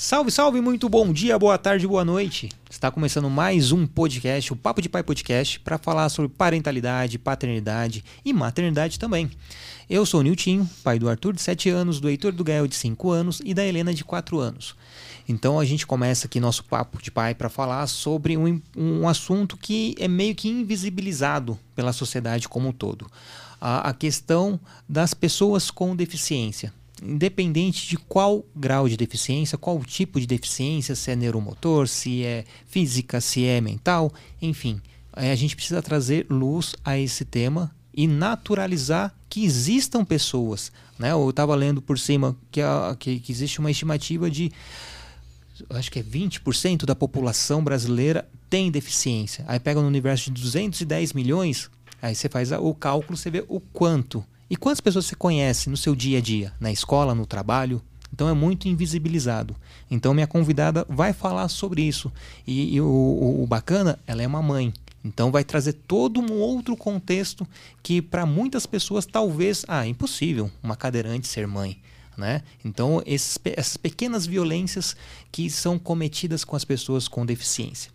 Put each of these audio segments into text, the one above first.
Salve, salve, muito bom dia, boa tarde, boa noite. Está começando mais um podcast, o Papo de Pai Podcast, para falar sobre parentalidade, paternidade e maternidade também. Eu sou o Nilton, pai do Arthur de 7 anos, do Heitor do Gael de 5 anos e da Helena de 4 anos. Então a gente começa aqui nosso papo de pai para falar sobre um, um assunto que é meio que invisibilizado pela sociedade como um todo. A, a questão das pessoas com deficiência independente de qual grau de deficiência, qual tipo de deficiência, se é neuromotor, se é física, se é mental, enfim, a gente precisa trazer luz a esse tema e naturalizar que existam pessoas. Né? Eu estava lendo por cima que, a, que, que existe uma estimativa de acho que é 20% da população brasileira tem deficiência. Aí pega no universo de 210 milhões, aí você faz o cálculo, você vê o quanto e quantas pessoas você conhece no seu dia a dia, na escola, no trabalho? Então é muito invisibilizado. Então minha convidada vai falar sobre isso. E, e o, o, o, bacana, ela é uma mãe. Então vai trazer todo um outro contexto que para muitas pessoas talvez, ah, impossível uma cadeirante ser mãe. Né? Então esses, essas pequenas violências que são cometidas com as pessoas com deficiência.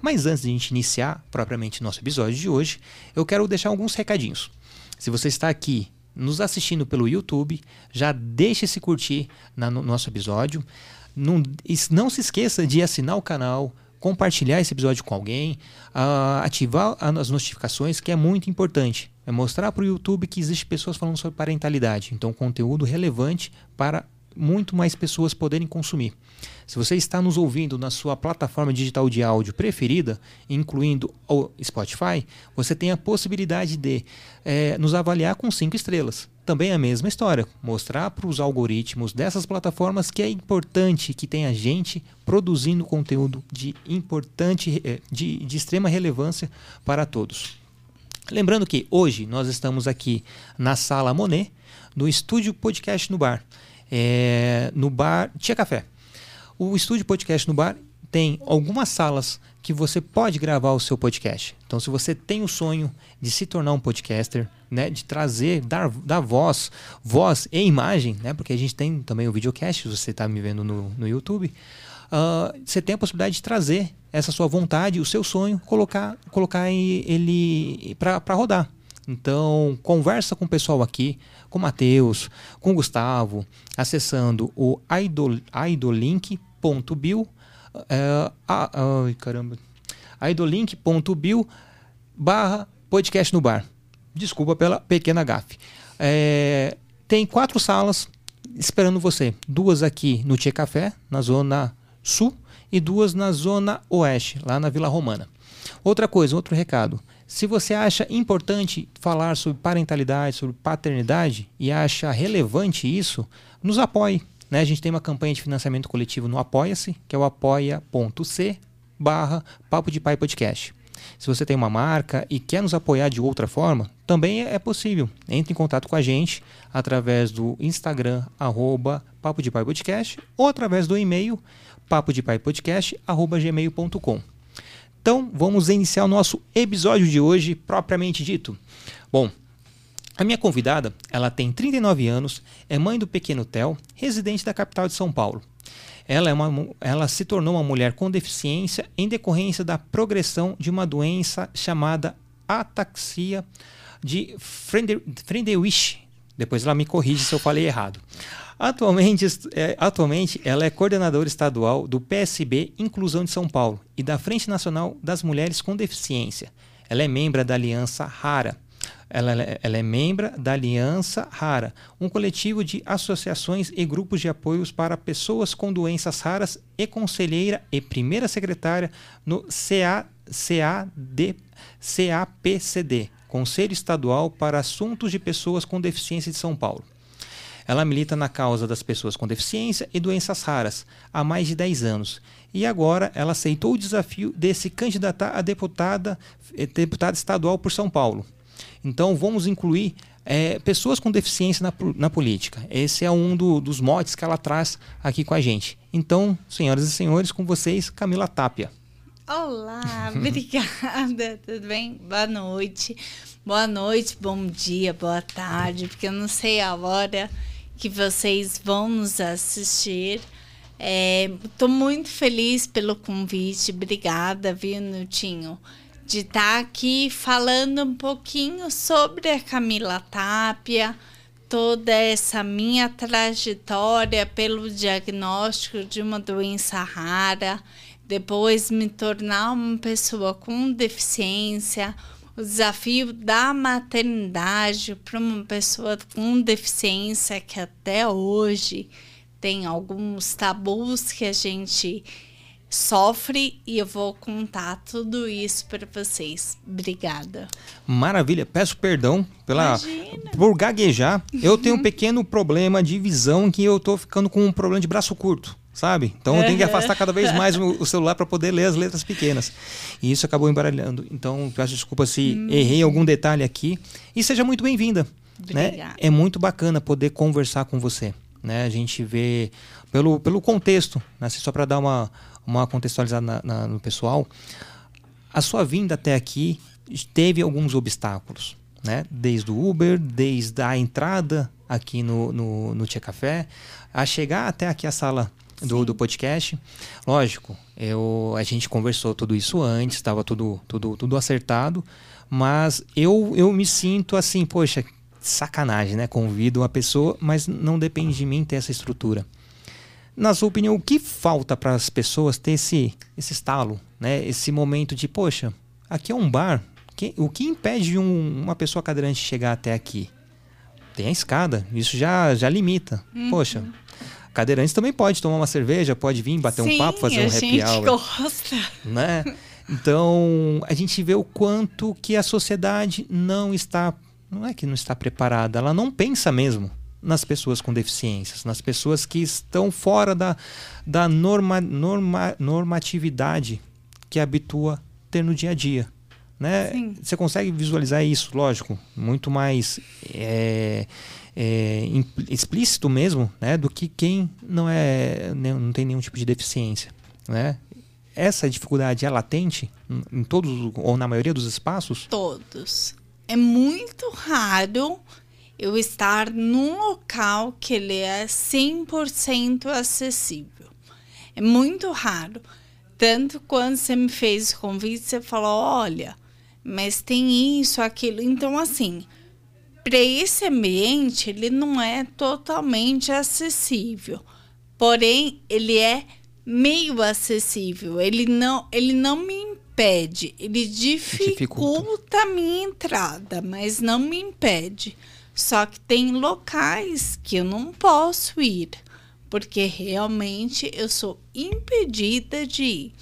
Mas antes de a gente iniciar propriamente nosso episódio de hoje, eu quero deixar alguns recadinhos. Se você está aqui nos assistindo pelo YouTube, já deixe esse curtir no nosso episódio. Não, não se esqueça de assinar o canal, compartilhar esse episódio com alguém, uh, ativar as notificações, que é muito importante. É mostrar para o YouTube que existem pessoas falando sobre parentalidade. Então, conteúdo relevante para muito mais pessoas poderem consumir. Se você está nos ouvindo na sua plataforma digital de áudio preferida, incluindo o Spotify, você tem a possibilidade de é, nos avaliar com cinco estrelas. Também a mesma história, mostrar para os algoritmos dessas plataformas que é importante que tenha gente produzindo conteúdo de importante, é, de, de extrema relevância para todos. Lembrando que hoje nós estamos aqui na Sala Monet, no estúdio Podcast no Bar é, no bar Tia Café. O estúdio podcast no bar tem algumas salas que você pode gravar o seu podcast. Então, se você tem o sonho de se tornar um podcaster, né, de trazer, dar, dar voz, voz e imagem, né, porque a gente tem também o videocast, se você está me vendo no, no YouTube, uh, você tem a possibilidade de trazer essa sua vontade, o seu sonho, colocar, colocar ele para rodar. Então, conversa com o pessoal aqui, com o Matheus, com o Gustavo, acessando o idol, idolink.bio é, caramba, idolink.bio barra podcast no bar. Desculpa pela pequena gafe. É, tem quatro salas esperando você. Duas aqui no Tia Café, na zona sul, e duas na zona oeste, lá na Vila Romana. Outra coisa, outro recado. Se você acha importante falar sobre parentalidade, sobre paternidade e acha relevante isso, nos apoie. Né? A gente tem uma campanha de financiamento coletivo no Apoia-se, que é o apoia.c barra Papo de Pai Podcast. Se você tem uma marca e quer nos apoiar de outra forma, também é possível. Entre em contato com a gente através do Instagram, arroba Papo de Pai Podcast, ou através do e-mail papodepaipodcast.gmail.com. Então, vamos iniciar o nosso episódio de hoje, propriamente dito. Bom, a minha convidada, ela tem 39 anos, é mãe do pequeno Theo, residente da capital de São Paulo. Ela, é uma, ela se tornou uma mulher com deficiência em decorrência da progressão de uma doença chamada ataxia de Friedrich. Depois ela me corrige se eu falei errado. Atualmente, é, atualmente, ela é coordenadora estadual do PSB Inclusão de São Paulo e da Frente Nacional das Mulheres com Deficiência. Ela é membro da Aliança Rara. Ela, ela é membro da Aliança Rara, um coletivo de associações e grupos de apoios para pessoas com doenças raras e conselheira e primeira secretária no CA, CAD, CAPCD, Conselho Estadual para Assuntos de Pessoas com Deficiência de São Paulo. Ela milita na causa das pessoas com deficiência e doenças raras há mais de 10 anos. E agora ela aceitou o desafio de se candidatar a deputada, eh, deputada estadual por São Paulo. Então vamos incluir é, pessoas com deficiência na, na política. Esse é um do, dos motes que ela traz aqui com a gente. Então, senhoras e senhores, com vocês, Camila Tapia. Olá, obrigada, tudo bem? Boa noite. Boa noite, bom dia, boa tarde, porque eu não sei a hora que vocês vão nos assistir. Estou é, muito feliz pelo convite. Obrigada, viu, Nutinho? De estar tá aqui falando um pouquinho sobre a Camila Tapia, toda essa minha trajetória pelo diagnóstico de uma doença rara, depois me tornar uma pessoa com deficiência, o desafio da maternidade para uma pessoa com deficiência que até hoje tem alguns tabus que a gente sofre e eu vou contar tudo isso para vocês. Obrigada. Maravilha. Peço perdão pela por gaguejar. Eu tenho um pequeno problema de visão que eu tô ficando com um problema de braço curto sabe? Então eu tenho que afastar cada vez mais o, celular para poder ler as letras pequenas. E isso acabou embaralhando. Então peço desculpa se hum. errei algum detalhe aqui. E seja muito bem-vinda. Né? É muito bacana poder conversar com você. Né? A gente vê pelo, pelo contexto, né? só para dar uma, uma contextualizada na, na, no pessoal, a sua vinda até aqui teve alguns obstáculos. Né? Desde o Uber, desde a entrada aqui no, no, no Tia Café, a chegar até aqui a sala do, do podcast. Lógico, eu, a gente conversou tudo isso antes, estava tudo, tudo, tudo acertado, mas eu, eu me sinto assim, poxa, sacanagem, né? Convido uma pessoa, mas não depende de mim ter essa estrutura. Na sua opinião, o que falta para as pessoas ter esse, esse estalo, né? Esse momento de, poxa, aqui é um bar. Que, o que impede um, uma pessoa cadeirante chegar até aqui? Tem a escada, isso já, já limita. Uhum. Poxa, cadeirantes também pode tomar uma cerveja, pode vir bater Sim, um papo, fazer um happy hour. Gosta. Né? Então, a gente vê o quanto que a sociedade não está não é que não está preparada, ela não pensa mesmo nas pessoas com deficiências, nas pessoas que estão fora da, da norma, norma, normatividade que habitua ter no dia a dia. Né? Você consegue visualizar isso, lógico, muito mais é, é, explícito mesmo né, do que quem não, é, não tem nenhum tipo de deficiência. Né? Essa dificuldade é latente em todos ou na maioria dos espaços? Todos é muito raro eu estar num local que ele é 100% acessível. É muito raro. Tanto quando você me fez o convite, você falou: olha, mas tem isso, aquilo. Então, assim, para esse ambiente, ele não é totalmente acessível. Porém, ele é meio acessível. Ele não, ele não me impede, ele dificulta, dificulta a minha entrada, mas não me impede. Só que tem locais que eu não posso ir, porque realmente eu sou impedida de ir.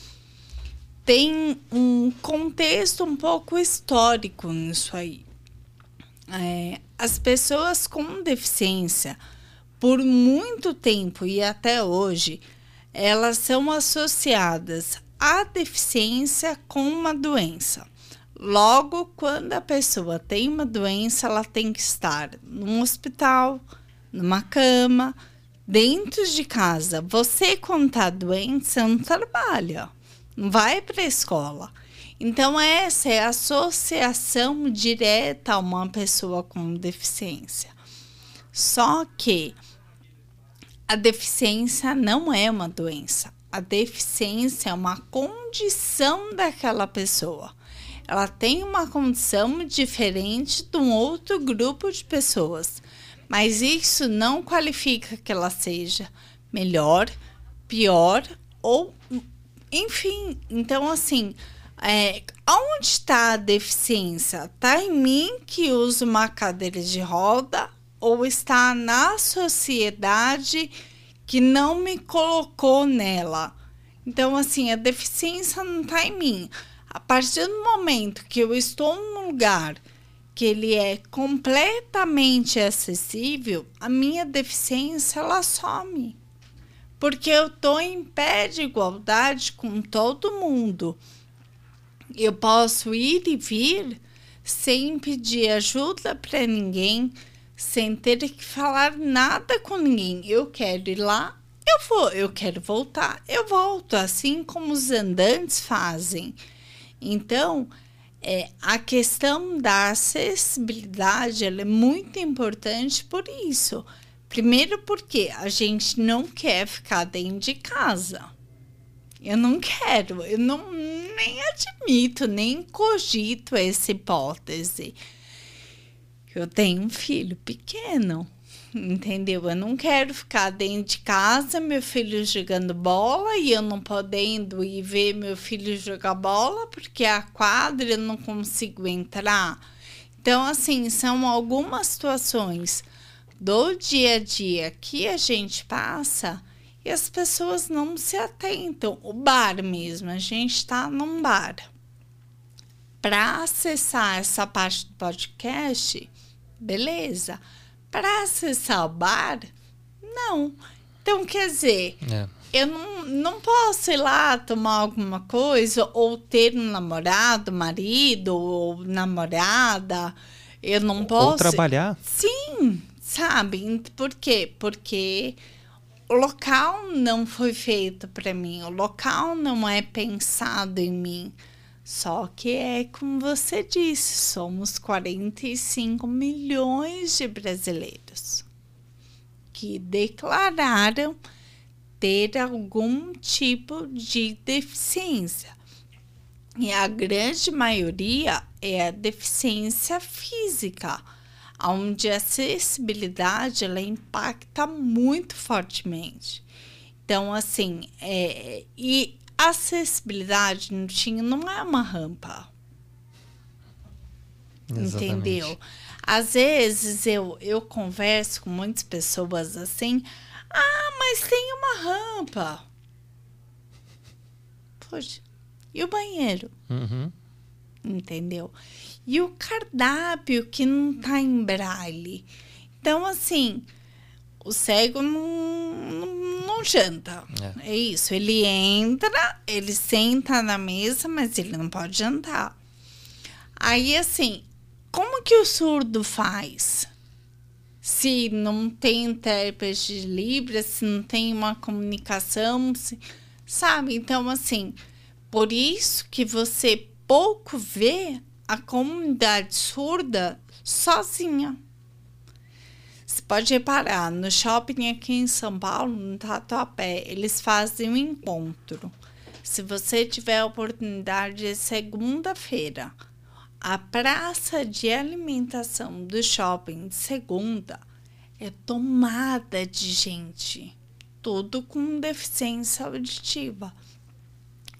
Tem um contexto um pouco histórico nisso aí. É, as pessoas com deficiência, por muito tempo e até hoje, elas são associadas a deficiência com uma doença. Logo, quando a pessoa tem uma doença, ela tem que estar num hospital, numa cama, dentro de casa. Você, quando está doente, você não trabalha, não vai para a escola. Então, essa é a associação direta a uma pessoa com deficiência. Só que a deficiência não é uma doença a deficiência é uma condição daquela pessoa. Ela tem uma condição diferente de um outro grupo de pessoas, mas isso não qualifica que ela seja melhor, pior ou enfim. Então, assim, é, onde está a deficiência? Está em mim que uso uma cadeira de roda ou está na sociedade? que não me colocou nela. Então, assim, a deficiência não está em mim. A partir do momento que eu estou num lugar que ele é completamente acessível, a minha deficiência ela some. Porque eu estou em pé de igualdade com todo mundo. Eu posso ir e vir sem pedir ajuda para ninguém, sem ter que falar nada com ninguém. Eu quero ir lá, eu vou. Eu quero voltar, eu volto, assim como os andantes fazem. Então, é, a questão da acessibilidade é muito importante por isso. Primeiro porque a gente não quer ficar dentro de casa. Eu não quero, eu não nem admito, nem cogito essa hipótese. Eu tenho um filho pequeno, entendeu? Eu não quero ficar dentro de casa, meu filho jogando bola e eu não podendo ir ver meu filho jogar bola porque a quadra eu não consigo entrar. Então, assim, são algumas situações do dia a dia que a gente passa e as pessoas não se atentam. O bar mesmo, a gente está num bar. Para acessar essa parte do podcast, beleza. Para acessar o bar, não. Então, quer dizer, é. eu não, não posso ir lá tomar alguma coisa ou ter um namorado, marido ou namorada. Eu não posso. Ou trabalhar? Sim, sabe? Por quê? Porque o local não foi feito para mim, o local não é pensado em mim. Só que é como você disse, somos 45 milhões de brasileiros que declararam ter algum tipo de deficiência. E a grande maioria é a deficiência física onde a acessibilidade ela impacta muito fortemente. Então, assim, é, e acessibilidade no tinha não é uma rampa. Exatamente. Entendeu? Às vezes eu, eu converso com muitas pessoas assim, ah, mas tem uma rampa. Poxa, e o banheiro? Uhum. Entendeu? E o cardápio que não tá em braille. Então, assim, o cego não, não, não janta. É. é. isso. Ele entra, ele senta na mesa, mas ele não pode jantar. Aí, assim, como que o surdo faz? Se não tem intérprete de Libras, se não tem uma comunicação, se, sabe? Então, assim, por isso que você pouco vê a comunidade surda sozinha. Você pode reparar, no shopping aqui em São Paulo, no Tatuapé, eles fazem um encontro. Se você tiver a oportunidade, segunda-feira, a praça de alimentação do shopping segunda é tomada de gente, tudo com deficiência auditiva.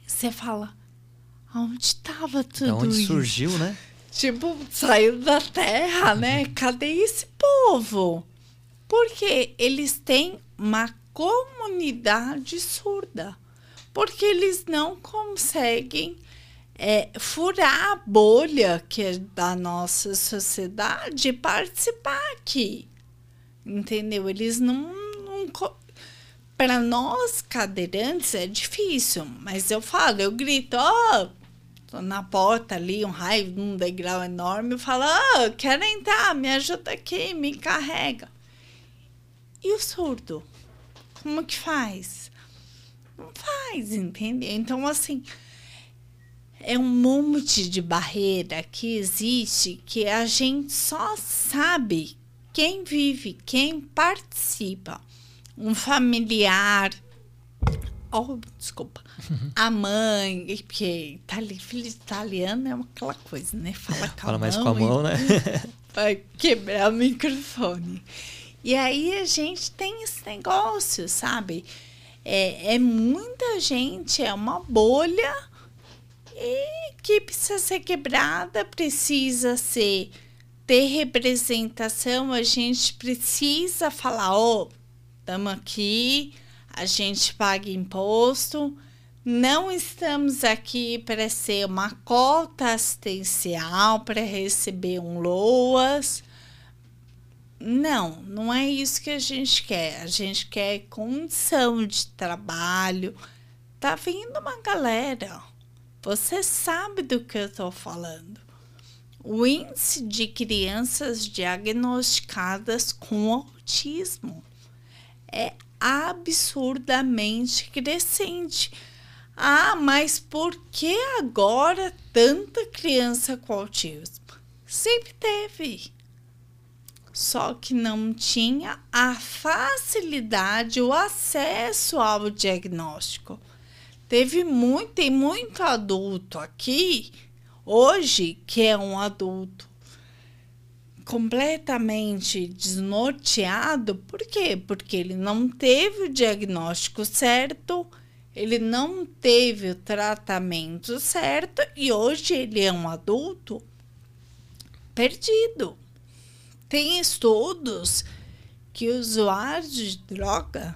Você fala, Onde estava tudo da onde isso? surgiu, né? Tipo, saiu da terra, né? Cadê esse povo? Porque eles têm uma comunidade surda. Porque eles não conseguem é, furar a bolha que é da nossa sociedade e participar aqui. Entendeu? Eles não. não para nós cadeirantes é difícil, mas eu falo, eu grito, ó, oh, na porta ali, um raio, um degrau enorme, fala, oh, quero entrar, me ajuda aqui, me carrega. E o surdo? Como que faz? Não faz, entendeu? Então, assim, é um monte de barreira que existe que a gente só sabe quem vive, quem participa. Um familiar, oh, desculpa, a mãe, porque itali, filho italiano é aquela coisa, né? Fala com Fala a mais mão com a mão, né? Vai quebrar o microfone. E aí a gente tem esse negócio, sabe? É, é muita gente, é uma bolha e que precisa ser quebrada, precisa ser ter representação, a gente precisa falar, ó, oh, estamos aqui, a gente paga imposto. Não estamos aqui para ser uma cota assistencial, para receber um LOAS. Não, não é isso que a gente quer. A gente quer condição de trabalho. Tá vindo uma galera. Você sabe do que eu estou falando. O índice de crianças diagnosticadas com autismo é absurdamente crescente. Ah, mas por que agora tanta criança com autismo? Sempre teve. só que não tinha a facilidade, o acesso ao diagnóstico. Teve muito, tem muito adulto aqui hoje que é um adulto completamente desnorteado. Por quê? Porque ele não teve o diagnóstico certo, ele não teve o tratamento certo e hoje ele é um adulto perdido. Tem estudos que usuários de droga,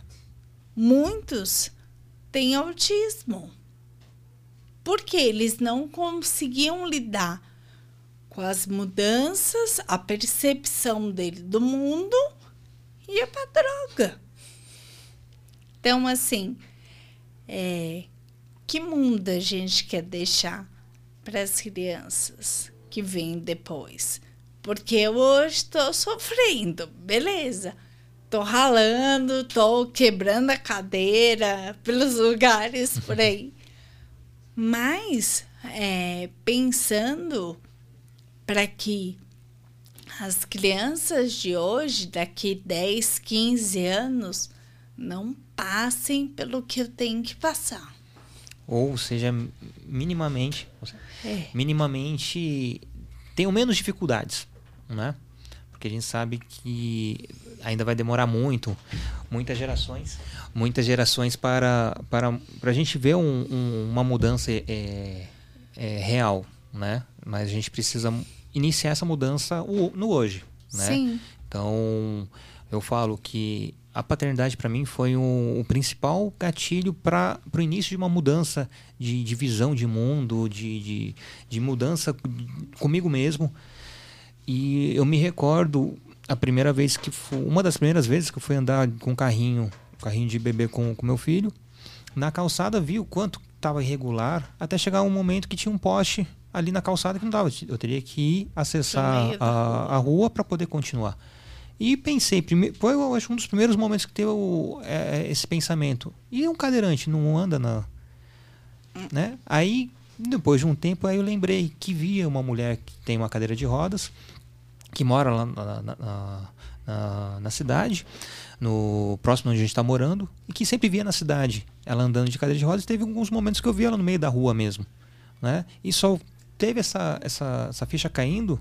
muitos têm autismo. Porque eles não conseguiam lidar com as mudanças, a percepção dele do mundo e a droga. Então, assim, é, que mundo a gente quer deixar para as crianças que vêm depois? Porque eu hoje estou sofrendo, beleza. Tô ralando, tô quebrando a cadeira pelos lugares por aí. Mas é, pensando para que as crianças de hoje, daqui 10, 15 anos, não passem pelo que eu tenho que passar. Ou seja, minimamente, é. minimamente tenham menos dificuldades né? Porque a gente sabe que ainda vai demorar muito, muitas gerações, muitas gerações para para, para a gente ver um, um, uma mudança é, é, real, né? Mas a gente precisa iniciar essa mudança no hoje, né? Sim. Então eu falo que a paternidade para mim foi o, principal gatilho para o início de uma mudança de, de visão de mundo, de, de, de mudança comigo mesmo. E eu me recordo a primeira vez que fui, uma das primeiras vezes que eu fui andar com um carrinho, carrinho de bebê com, com meu filho, na calçada vi o quanto estava irregular, até chegar um momento que tinha um poste ali na calçada que não dava. Eu teria que acessar a, a rua para poder continuar. E pensei, foi eu acho, um dos primeiros momentos que teve o, é, esse pensamento. E um cadeirante não anda na. Né? Aí, depois de um tempo, aí eu lembrei que via uma mulher que tem uma cadeira de rodas que mora lá na, na, na, na cidade, no próximo onde a gente está morando, e que sempre via na cidade ela andando de cadeira de rodas. Teve alguns momentos que eu vi ela no meio da rua mesmo. Né? E só teve essa, essa, essa ficha caindo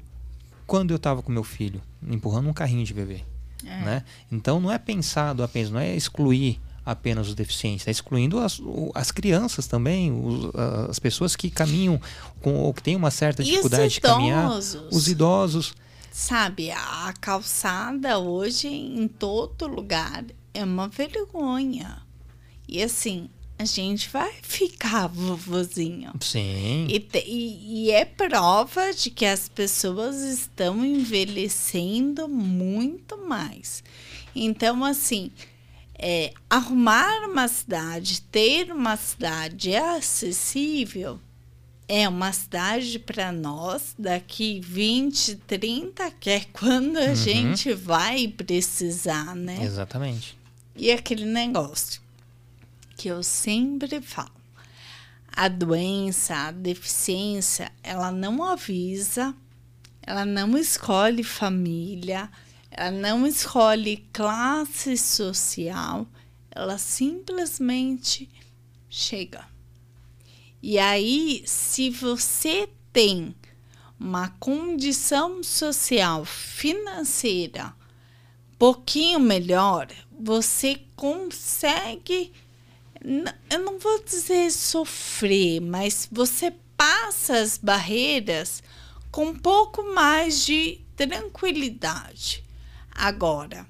quando eu estava com meu filho, empurrando um carrinho de bebê. É. Né? Então não é pensado apenas, não é excluir apenas os deficientes, é excluindo as, as crianças também, os, as pessoas que caminham com, ou que têm uma certa dificuldade de caminhar, os idosos. Sabe, a calçada hoje em todo lugar é uma vergonha. E assim, a gente vai ficar vovozinho. Sim. E, te, e, e, é prova de que as pessoas estão envelhecendo muito mais. Então, assim, é, arrumar uma cidade, ter uma cidade acessível, é uma cidade para nós daqui 20, 30, que é quando a uhum. gente vai precisar, né? Exatamente. E aquele negócio que eu sempre falo. A doença, a deficiência, ela não avisa, ela não escolhe família, ela não escolhe classe social, ela simplesmente chega. E aí, se você tem uma condição social financeira pouquinho melhor, você consegue eu não vou dizer sofrer, mas você passa as barreiras com um pouco mais de tranquilidade. Agora,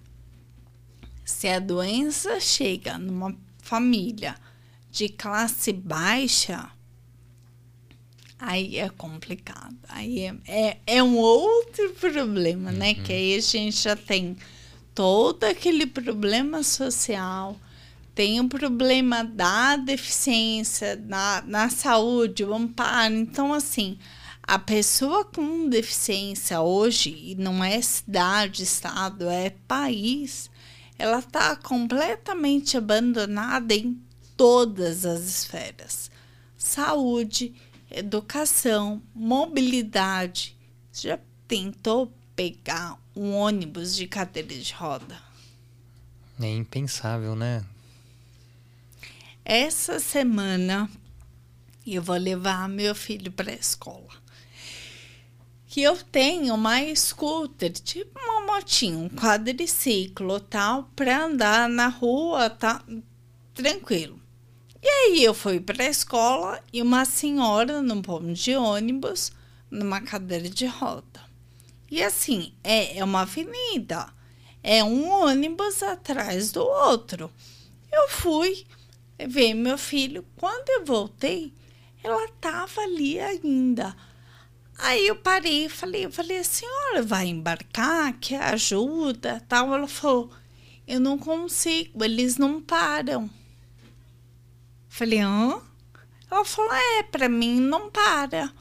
se a doença chega numa família de classe baixa, aí é complicado. Aí é, é, é um outro problema, né? uhum. né? Que aí a gente já tem todo aquele problema social, tem o problema da deficiência, na, na saúde, o amparo. Então, assim, a pessoa com deficiência hoje, e não é cidade, estado, é país, ela está completamente abandonada em todas as esferas: saúde, educação, mobilidade. Você já tentou pegar um ônibus de cadeira de roda. É impensável, né? Essa semana eu vou levar meu filho para a escola. Que eu tenho uma scooter, tipo uma motinha, um quadriciclo tal, para andar na rua, tá tranquilo. E aí eu fui para a escola e uma senhora num ponto de ônibus, numa cadeira de roda. E assim, é, é uma avenida, é um ônibus atrás do outro. Eu fui ver meu filho. Quando eu voltei, ela estava ali ainda. Aí eu parei e falei, eu falei, a senhora vai embarcar, quer ajuda, tal? Ela falou, eu não consigo, eles não param. Falei, hã? Ela falou, é, para mim não para.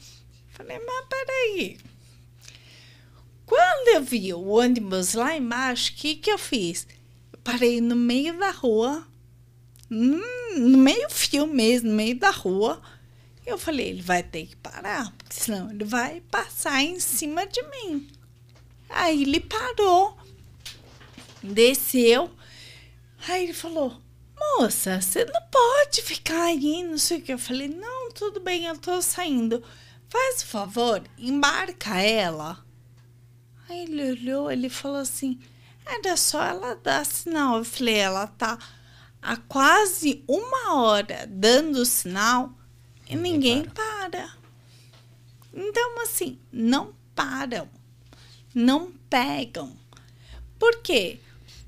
Falei, mas peraí. Quando eu vi o ônibus lá embaixo, o que, que eu fiz? Eu parei no meio da rua, no meio fio mesmo, no meio da rua. Eu falei, ele vai ter que parar, porque senão ele vai passar em cima de mim. Aí ele parou, desceu. Aí ele falou, moça, você não pode ficar aí, não sei o que. Eu falei, não, tudo bem, eu tô saindo. Faz o favor, embarca ela. Aí ele olhou, ele falou assim: era só ela dar sinal. Eu falei: ela tá há quase uma hora dando sinal e ninguém, ninguém para. para. Então, assim, não param, não pegam. Por quê?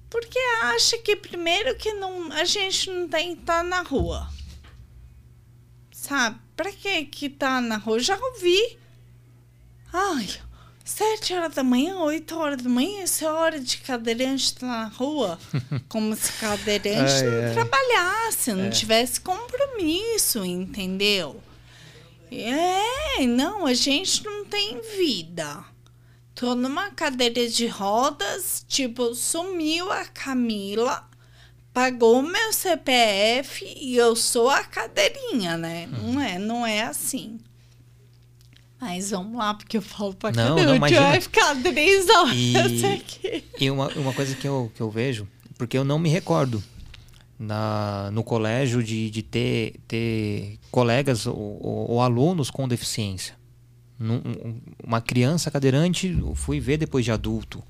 Porque acha que primeiro que não, a gente não tem que estar tá na rua. Sabe? Pra que que tá na rua? Já ouvi. Ai, Sete horas da manhã, oito horas da manhã, essa é hora de cadeirante estar na rua. Como se cadeirante ai, não ai. trabalhasse, não é. tivesse compromisso, entendeu? É, não, a gente não tem vida. Tô numa cadeira de rodas, tipo, sumiu a Camila, pagou meu CPF e eu sou a cadeirinha, né? Não é, não é assim. Mas vamos lá, porque eu falo pra não, caramba. Não, imagina. vai ficar três horas e, aqui. E uma, uma coisa que eu, que eu vejo, porque eu não me recordo na, no colégio de, de ter, ter colegas ou, ou, ou alunos com deficiência. Num, uma criança cadeirante, fui ver depois de adulto.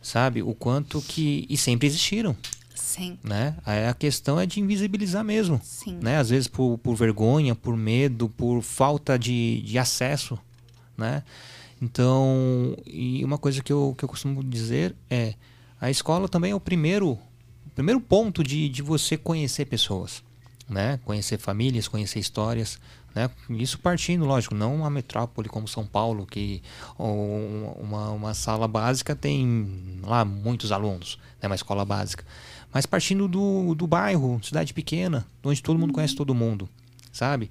Sabe? O quanto que. E sempre existiram. Sim. Né? Aí a questão é de invisibilizar mesmo. Sim. Né? Às vezes por, por vergonha, por medo, por falta de, de acesso. Né? Então, e uma coisa que eu, que eu costumo dizer é: a escola também é o primeiro, o primeiro ponto de, de você conhecer pessoas. Né? Conhecer famílias, conhecer histórias. Né? Isso partindo, lógico, não uma metrópole como São Paulo, que uma, uma sala básica tem lá muitos alunos, né? uma escola básica. Mas partindo do, do bairro, cidade pequena, onde todo mundo conhece todo mundo, sabe?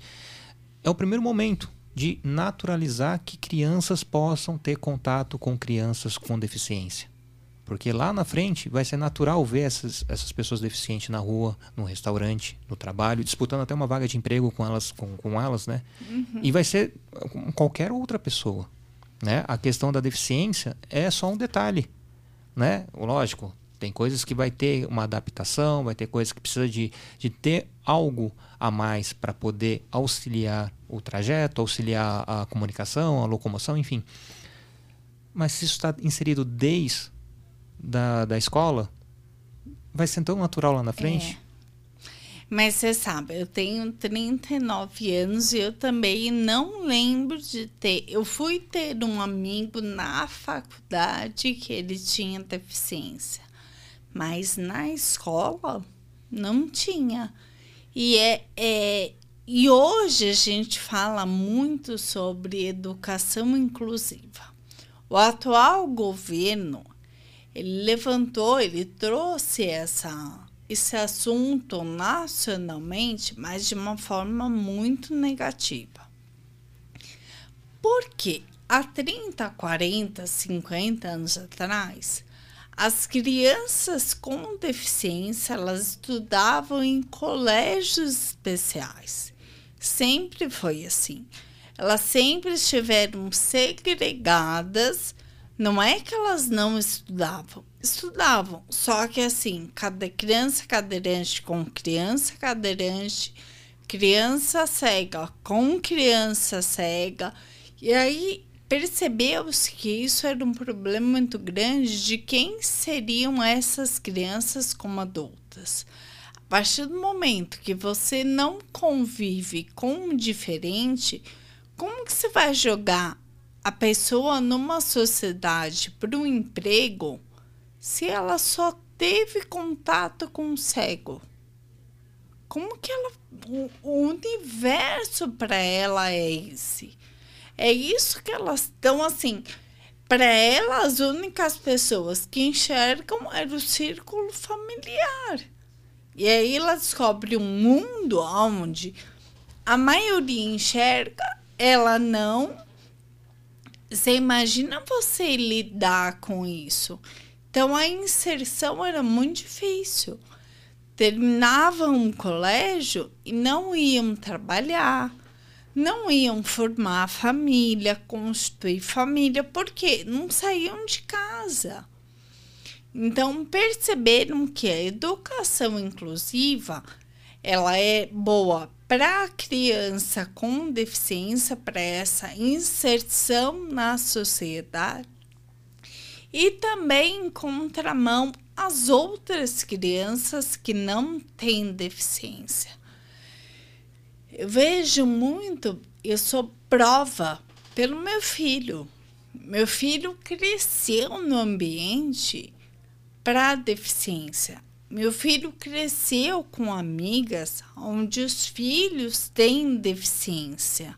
É o primeiro momento de naturalizar que crianças possam ter contato com crianças com deficiência. Porque lá na frente vai ser natural ver essas, essas pessoas deficientes na rua, no restaurante, no trabalho, disputando até uma vaga de emprego com elas, com, com elas né? Uhum. E vai ser qualquer outra pessoa. Né? A questão da deficiência é só um detalhe. Né? Lógico, tem coisas que vai ter uma adaptação, vai ter coisas que precisa de, de ter algo a mais para poder auxiliar o trajeto, auxiliar a comunicação, a locomoção, enfim. Mas se isso está inserido desde da, da escola, vai ser tão natural lá na frente. É. Mas você sabe, eu tenho 39 anos e eu também não lembro de ter. Eu fui ter um amigo na faculdade que ele tinha deficiência. Mas na escola não tinha. E, é, é, e hoje a gente fala muito sobre educação inclusiva. O atual governo ele levantou, ele trouxe essa, esse assunto nacionalmente, mas de uma forma muito negativa. Porque há 30, 40, 50 anos atrás, as crianças com deficiência elas estudavam em colégios especiais. Sempre foi assim. Elas sempre estiveram segregadas Não é que elas não estudavam, estudavam, só que assim, cada criança cadeirante com criança cadeirante, criança cega com criança cega, e aí percebeu-se que isso era um problema muito grande de quem seriam essas crianças como adultas. A partir do momento que você não convive com o diferente, como que você vai jogar a pessoa numa sociedade para um emprego se ela só teve contato com o cego? Como que ela o, o universo para ela é esse? É isso que elas estão assim. Para ela, as únicas pessoas que enxergam era o círculo familiar. E aí ela descobre um mundo onde a maioria enxerga, ela não. Você imagina você lidar com isso. Então a inserção era muito difícil. Terminavam um colégio e não iam trabalhar não iam formar família, constituir família, porque não saíam de casa. Então perceberam que a educação inclusiva ela é boa para a criança com deficiência, para essa inserção na sociedade e também em contramão às outras crianças que não têm deficiência. Eu vejo muito, eu sou prova pelo meu filho. Meu filho cresceu no ambiente para deficiência. Meu filho cresceu com amigas onde os filhos têm deficiência.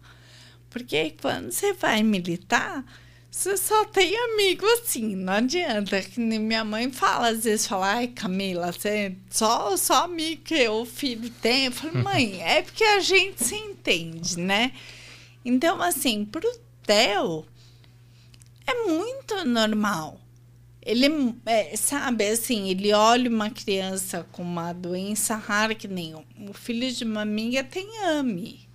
Porque quando você vai militar, você só tem amigo assim, não adianta. Que nem minha mãe fala, às vezes fala, ai Camila, você só, só amigo que o filho tem. Eu falo, mãe, é porque a gente se entende, né? Então, assim, pro Theo é muito normal. Ele, é, sabe, assim, ele olha uma criança com uma doença rara, que nem o filho de uma amiga tem AME.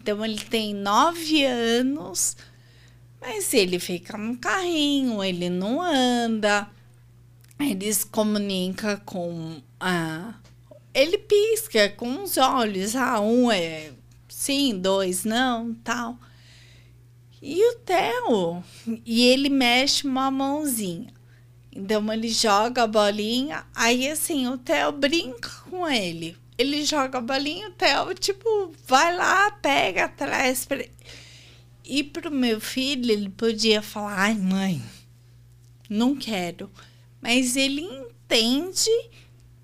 Então, ele tem nove anos mas ele fica no carrinho, ele não anda, ele se comunica com a. Ele pisca com os olhos, ah, um é sim, dois não, tal. E o Theo, e ele mexe uma mãozinha. Então ele joga a bolinha, aí assim, o Theo brinca com ele. Ele joga a bolinha, o Theo, tipo, vai lá, pega, traz pra ele. E para o meu filho, ele podia falar: ai, mãe, não quero. Mas ele entende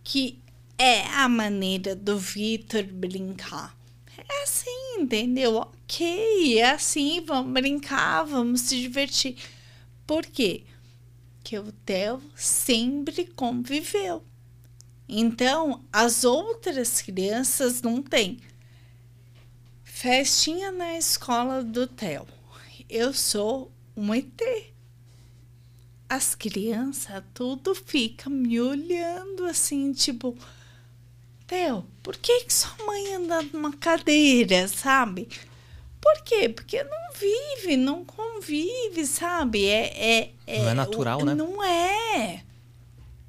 que é a maneira do Vitor brincar. É assim, entendeu? Ok, é assim, vamos brincar, vamos se divertir. Por quê? Que o Theo sempre conviveu. Então, as outras crianças não têm. Festinha na escola do Theo. Eu sou um ET. As crianças tudo fica me olhando assim, tipo, Theo, por que, que sua mãe anda numa cadeira, sabe? Por quê? Porque não vive, não convive, sabe? É, é, é não é natural, né? Não é.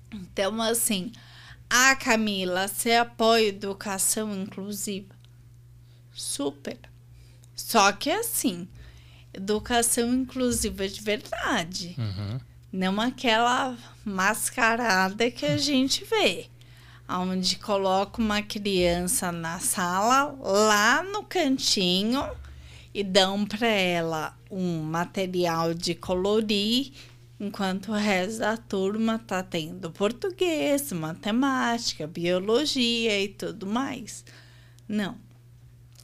Então, assim, a Camila, você apoia educação inclusiva? Super. Só que assim, educação inclusiva de verdade. Uhum. Não aquela mascarada que a gente vê. Onde coloca uma criança na sala, lá no cantinho, e dão para ela um material de colorir, enquanto o resto da turma tá tendo português, matemática, biologia e tudo mais. Não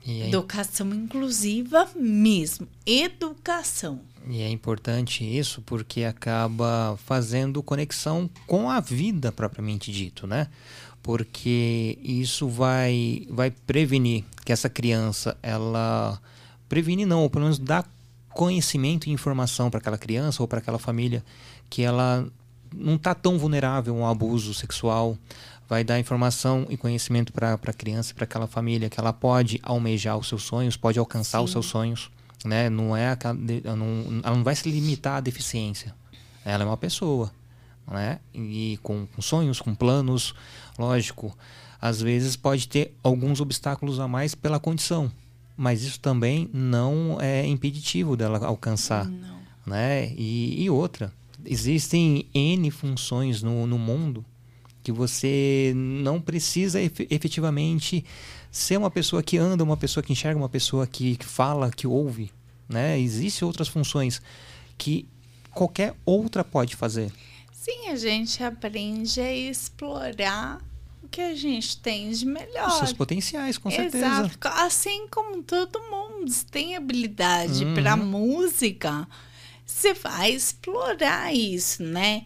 Educação inclusiva mesmo. Educação. E é importante isso porque acaba fazendo conexão com a vida propriamente dito, né? Porque isso vai, vai prevenir que essa criança, ela. Previne não, ou pelo menos dá conhecimento e informação para aquela criança ou para aquela família que ela não está tão vulnerável a um abuso sexual, vai dar informação e conhecimento para a criança, para aquela família, que ela pode almejar os seus sonhos, pode alcançar Sim. os seus sonhos. né? Não é não, ela não vai se limitar à deficiência. Ela é uma pessoa, né? E com, com sonhos, com planos, lógico. Às vezes pode ter alguns obstáculos a mais pela condição, mas isso também não é impeditivo dela alcançar, Não. né? E, e outra, existem n funções no, no mundo que você não precisa ef- efetivamente ser uma pessoa que anda, uma pessoa que enxerga, uma pessoa que, fala, que ouve, né? Existem outras funções que qualquer outra pode fazer. Sim, a gente aprende a explorar o que a gente tem de melhor. Os seus potenciais, com certeza. Exato. Assim como todo mundo tem habilidade Uhum. para música, você vai explorar isso, né?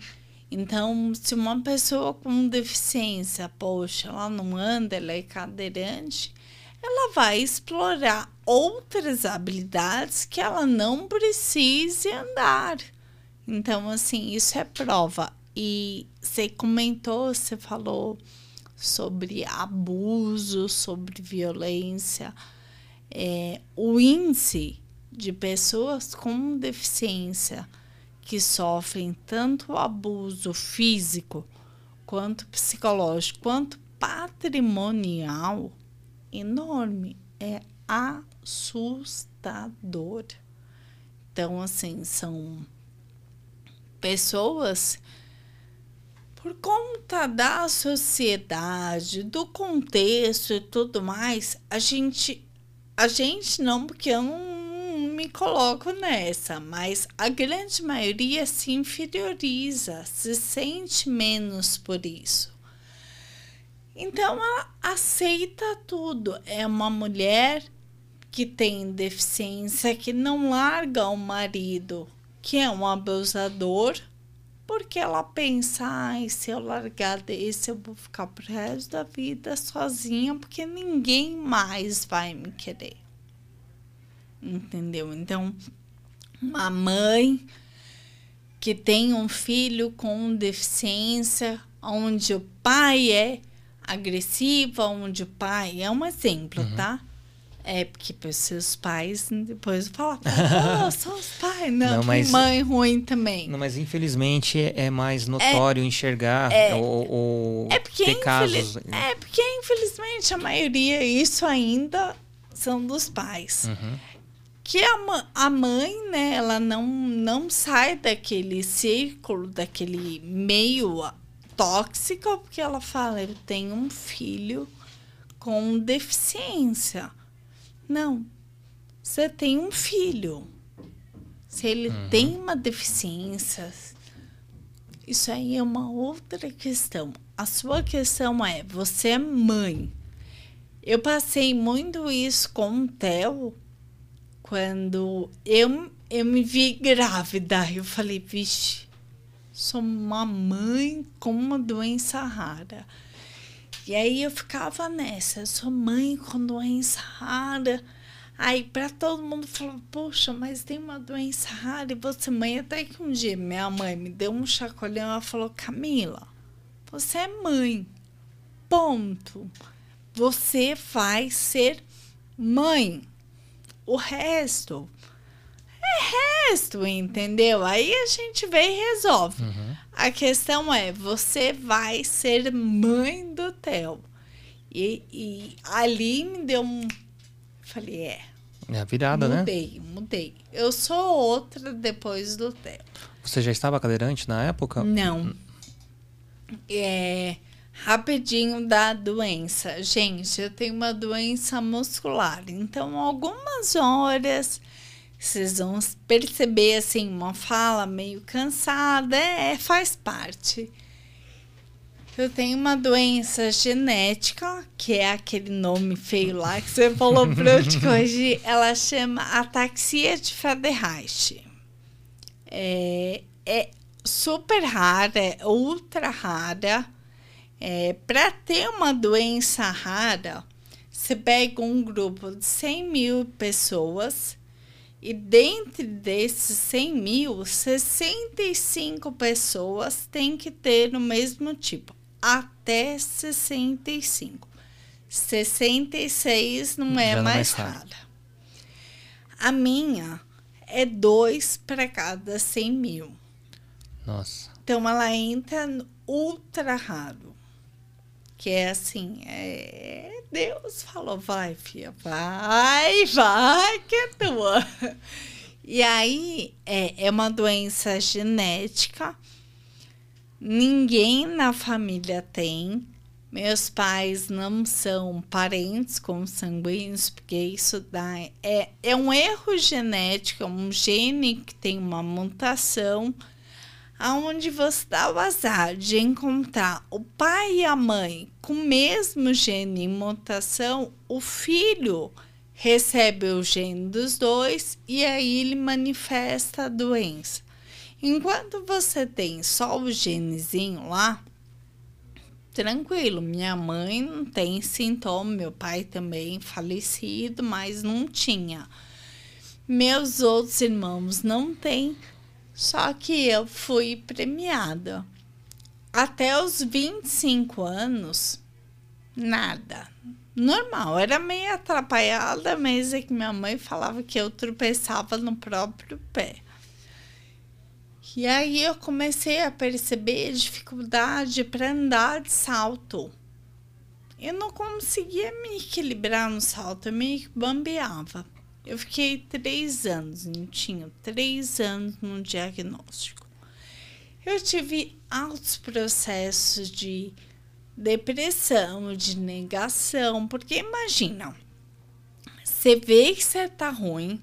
Então, se uma pessoa com deficiência, poxa, ela não anda, ela é cadeirante, ela vai explorar outras habilidades que ela não precise andar. Então, assim, isso é prova. E você comentou, você falou sobre abuso, sobre violência. É, o índice de pessoas com deficiência que sofrem tanto abuso físico, quanto psicológico, quanto patrimonial, enorme. É assustador. Então, assim, são pessoas por conta da sociedade, do contexto e tudo mais, a gente a gente não, porque eu não me coloco nessa, mas a grande maioria se inferioriza, se sente menos por isso. Então ela aceita tudo. É uma mulher que tem deficiência, que não larga o marido, que é um abusador, porque ela pensa, ai, se eu largar desse, eu vou ficar pro resto da vida sozinha, porque ninguém mais vai me querer. Entendeu? Então, uma mãe que tem um filho com deficiência, onde o pai é agressivo, onde o pai é um exemplo, tá? É porque os seus pais depois falam, oh, são os pais. Não, Não, mas- mãe ruim também. Não, mas infelizmente é, é mais notório enxergar ou, ou É porque, ter casos. é porque, infelizmente, a maioria, isso ainda são dos pais. Uhum. Que a, a mãe, né, ela não, não sai daquele círculo, daquele meio tóxico, porque ela fala, eu tenho um filho com deficiência. Não, você tem um filho. Se ele tem uma deficiência, isso aí é uma outra questão. A sua questão é: você é mãe. Eu passei muito isso com o Theo quando eu, eu me vi grávida. Eu falei, vixe, sou uma mãe com uma doença rara. E aí eu ficava nessa, sou mãe com doença rara. Aí para todo mundo falou, poxa, mas tem uma doença rara e você mãe. Até que um dia minha mãe me deu um chacoalhão ela falou, Camila, você é mãe. Ponto. Você vai ser mãe. O resto é resto, entendeu? Aí a gente vem e resolve. A questão é, você vai ser mãe do Theo. E, e ali me deu um. Falei, é, É a virada, né? mudei, mudei. Eu sou outra depois do Theo. Você já estava cadeirante na época? Não. É, rapidinho da doença. Gente, eu tenho uma doença muscular. Então, algumas horas vocês vão perceber assim uma fala meio cansada, é, faz parte. Eu tenho uma doença genética, que é aquele nome feio lá que você falou pra eu te corrigir. Ela chama ataxia de Federreich. É, é super rara, é ultra rara. É, para ter uma doença rara, você pega um grupo de 100 mil pessoas e dentre desses 100 mil, 65 pessoas têm que ter o mesmo tipo, até 65. 66 não é não é mais mais raro. rara. A minha é dois para cada 100 mil. Nossa. Então ela entra ultra raro. Que é assim, é... Deus falou, vai, filha, vai, vai, que é tua. E aí é, é uma doença genética. Ninguém na família tem. Meus pais não são parentes consanguíneos, porque isso dá, é, é um erro genético, é um gene que tem uma mutação, aonde você dá o azar de encontrar o pai e a mãe com o mesmo gene em mutação, o filho recebe o gene dos dois e aí ele manifesta a doença. Enquanto você tem só o genezinho lá, tranquilo. Minha mãe não tem sintoma, meu pai também falecido, mas não tinha. Meus outros irmãos não têm, só que eu fui premiada. Até os 25 anos, nada. Normal, era meio atrapalhada, mas é que minha mãe falava que eu tropeçava no próprio pé. E aí eu comecei a perceber dificuldade para andar de salto. Eu não conseguia me equilibrar no salto, eu me bambeava. Eu fiquei três anos, não tinha três anos no diagnóstico. Eu tive altos processos de depressão, de negação, porque imagina, você vê que você tá ruim,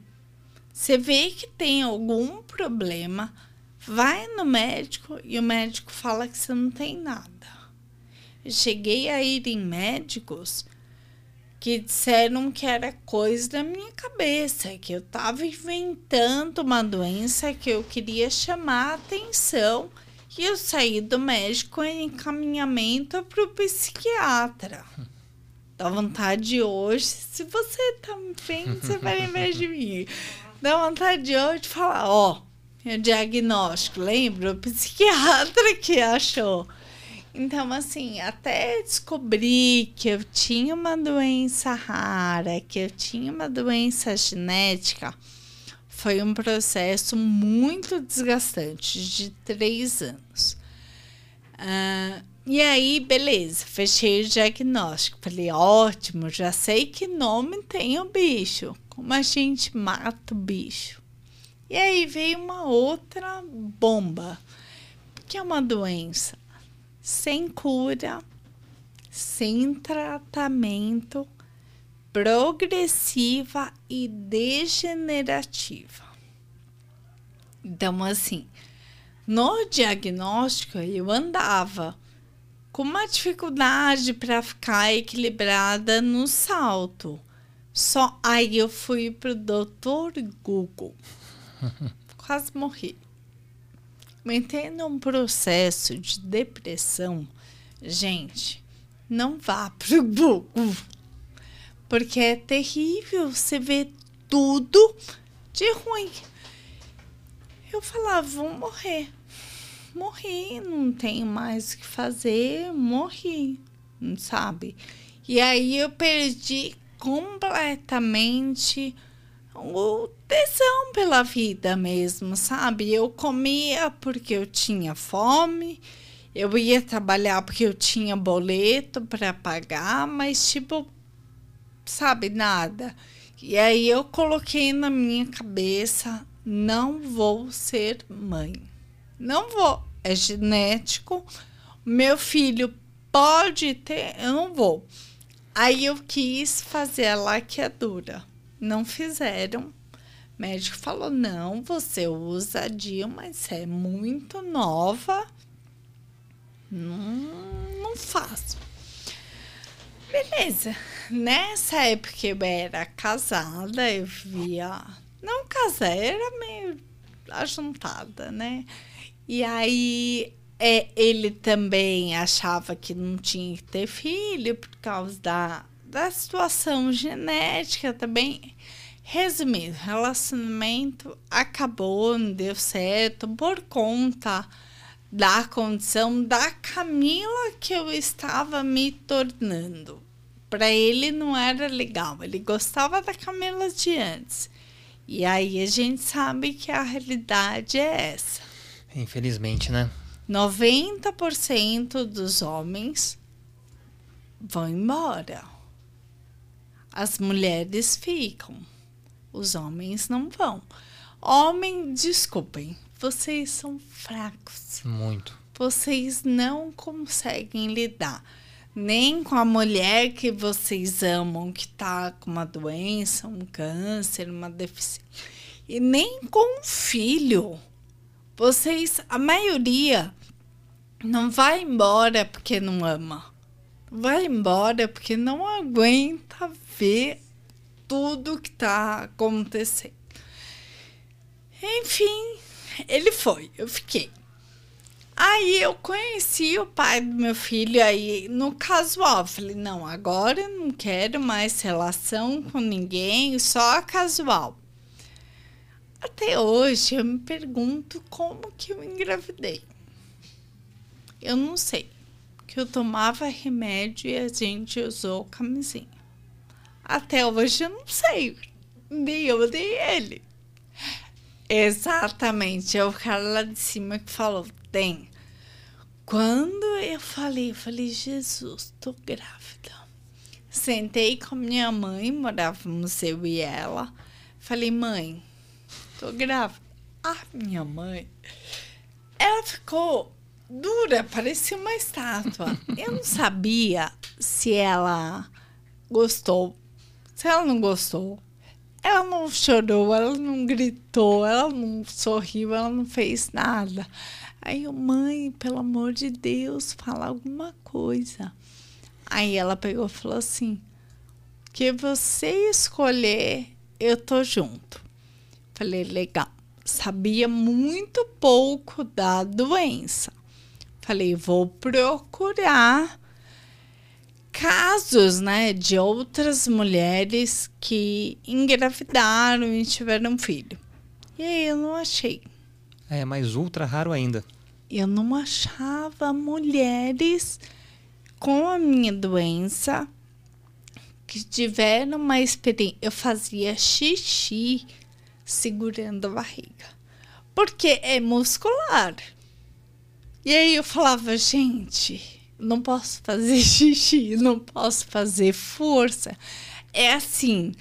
você vê que tem algum problema, vai no médico e o médico fala que você não tem nada. Eu cheguei a ir em médicos que disseram que era coisa da minha cabeça, que eu estava inventando uma doença que eu queria chamar a atenção. E eu saí do médico em encaminhamento para o psiquiatra. Dá vontade hoje, se você tá me vendo, você vai lembrar de mim. Dá vontade hoje de falar, ó, o diagnóstico, lembra? O psiquiatra que achou. Então, assim, até descobrir que eu tinha uma doença rara, que eu tinha uma doença genética, foi um processo muito desgastante, de três anos. Uh, e aí, beleza, fechei o diagnóstico. Falei, ótimo, já sei que nome tem o bicho. Como a gente mata o bicho? E aí veio uma outra bomba, que é uma doença sem cura, sem tratamento, progressiva e degenerativa. Então, assim, no diagnóstico eu andava com uma dificuldade para ficar equilibrada no salto. Só aí eu fui pro doutor Google. Quase morri. Entrei num processo de depressão. Gente, não vá pro Google. Porque é terrível você ver tudo de ruim. Eu falava, vou morrer. Morri, não tenho mais o que fazer, morri, sabe? E aí eu perdi completamente o tesão pela vida mesmo, sabe? Eu comia porque eu tinha fome, eu ia trabalhar porque eu tinha boleto para pagar, mas tipo, sabe, nada. E aí eu coloquei na minha cabeça: não vou ser mãe. Não vou. É genético. Meu filho pode ter, eu não vou. Aí eu quis fazer a laqueadura não fizeram. O médico falou: não, você usa DIL, mas é muito nova. Não, não faço. Beleza. Nessa época eu era casada, eu via. Não casada, era meio ajuntada, né? E aí é, ele também achava que não tinha que ter filho por causa da da situação genética também. Resumindo, relacionamento acabou, não deu certo por conta da condição da Camila que eu estava me tornando. Para ele não era legal, ele gostava da Camila de antes. E aí a gente sabe que a realidade é essa. Infelizmente, né? 90% dos homens vão embora. As mulheres ficam. Os homens não vão. Homem, desculpem, vocês são fracos. Muito. Vocês não conseguem lidar nem com a mulher que vocês amam, que tá com uma doença, um câncer, uma deficiência, e nem com o filho. Vocês, a maioria, não vai embora porque não ama. Vai embora porque não aguenta ver tudo que tá acontecendo. Enfim, ele foi, eu fiquei. Aí eu conheci o pai do meu filho aí no casual. Falei, não, agora eu não quero mais relação com ninguém, só casual. Até hoje eu me pergunto como que eu engravidei. Eu não sei. Que eu tomava remédio e a gente usou camisinha. Até hoje eu não sei. Nem eu, nem ele. Exatamente. É o cara lá de cima que falou: tem. Quando eu falei, eu falei, Jesus, tô grávida. Sentei com minha mãe, morávamos eu e ela. Falei, mãe, tô grávida. Ah, minha mãe. Ela ficou dura, parecia uma estátua. Eu não sabia se ela gostou, se ela não gostou. Ela não chorou, ela não gritou, ela não sorriu, ela não fez nada. Aí eu, mãe, pelo amor de Deus, fala alguma coisa. Aí ela pegou e falou assim: que você escolher, eu tô junto. Falei, legal. Sabia muito pouco da doença. Falei, vou procurar casos, né, de outras mulheres que engravidaram e tiveram filho. E aí eu não achei. É, mas ultra raro ainda. Eu não achava mulheres com a minha doença que tiveram uma experiência. Eu fazia xixi segurando a barriga, porque é muscular. E aí eu falava, gente, não posso fazer xixi, não posso fazer força. É assim,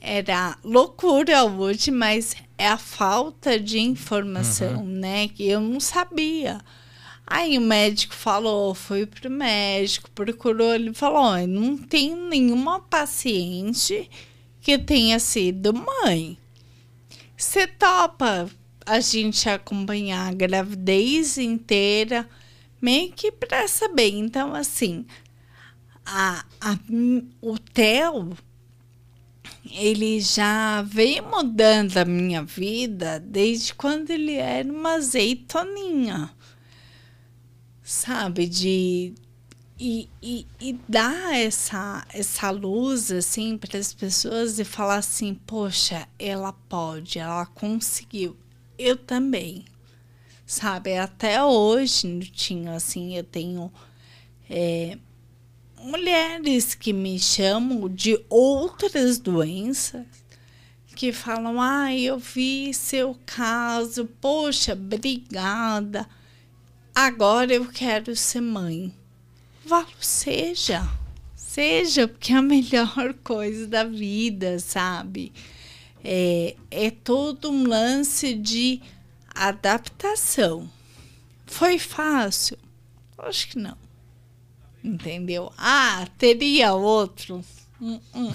era loucura hoje, mas é a falta de informação, uhum. né? Que eu não sabia. Aí o médico falou, foi pro médico, procurou, ele falou: não tem nenhuma paciente que tenha sido mãe. Você topa a gente acompanhar a gravidez inteira, meio que para saber. Então, assim, a, a, o Theo ele já veio mudando a minha vida desde quando ele era uma azeitoninha, sabe? De e, e, e dar essa, essa luz assim para as pessoas e falar assim: poxa, ela pode, ela conseguiu. Eu também, sabe? Até hoje, tinha assim, eu tenho. É, mulheres que me chamam de outras doenças que falam: "Ah, eu vi seu caso, poxa, obrigada. Agora eu quero ser mãe." Valo seja. Seja, porque é a melhor coisa da vida, sabe? É, é todo um lance de adaptação. Foi fácil? Acho que não. Entendeu? Ah, teria outro. Hum, hum.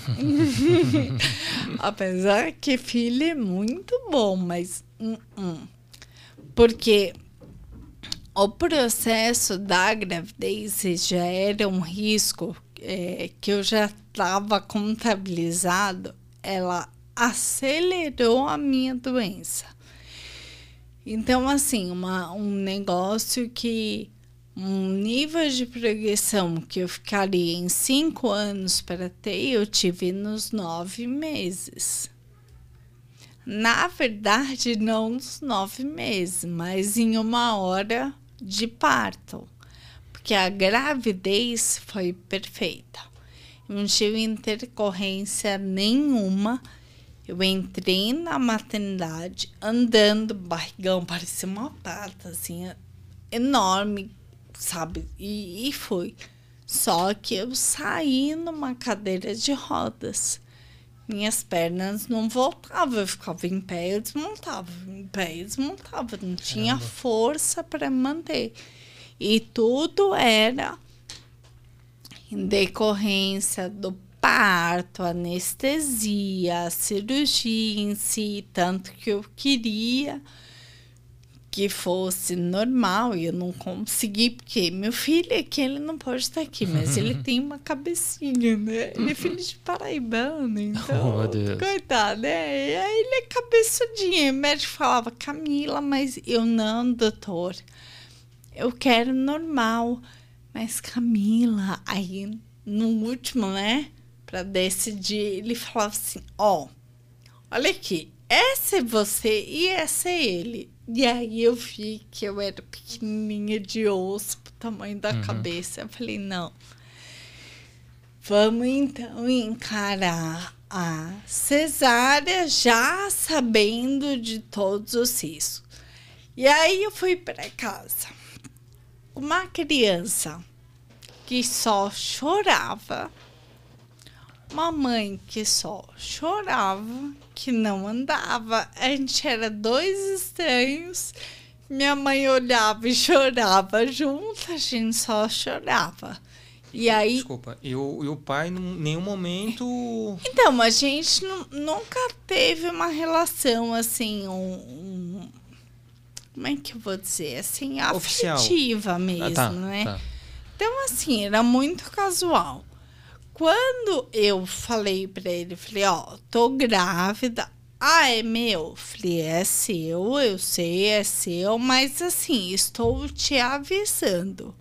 Apesar que filho é muito bom, mas. Hum. Porque o processo da gravidez já era um risco é, que eu já estava contabilizado, ela acelerou a minha doença. Então, assim, uma, um negócio que um nível de progressão que eu ficaria em cinco anos para ter, eu tive nos nove meses. Na verdade, não nos nove meses, mas em uma hora de parto, porque a gravidez foi perfeita. Não tive intercorrência nenhuma. Eu entrei na maternidade andando, barrigão, parecia uma pata, assim, enorme, sabe? E, e fui. Só que eu saí numa cadeira de rodas. Minhas pernas não voltavam, eu ficava em pé, eu desmontava, em pé, eu desmontava, não tinha Caramba. força para manter. E tudo era em decorrência do parto, anestesia, cirurgia em si, tanto que eu queria que fosse normal e eu não consegui, porque meu filho aqui, ele não pode estar aqui, mas ele tem uma cabecinha, né? Ele é filho de paraibano, então, Oh, coitado, né? E aí ele é cabeçudinho, o médico falava, Camila, mas eu não, doutor, eu quero normal, mas Camila, aí no último, né, para decidir, ele falava assim, ó, olha aqui, essa é você e essa é ele. E aí eu vi que eu era pequenininha de osso pro tamanho da Uhum. cabeça. Eu falei, não. Vamos então encarar a cesárea já sabendo de todos os riscos. E aí eu fui para casa. Uma criança que só chorava, uma mãe que só chorava, que não andava. A gente era dois estranhos. Minha mãe olhava e chorava junto, a gente só chorava. E aí Desculpa, e o, e o pai em nenhum momento. então, a gente nu- nunca teve uma relação assim, um, um- como é que eu vou dizer? Assim, Oficial. afetiva mesmo, Ah, tá, né? tá. Então, assim, era muito casual. Quando eu falei pra ele, falei, ó, tô grávida. Ah, é meu? Falei, é seu, eu sei, é seu, mas assim, estou te avisando.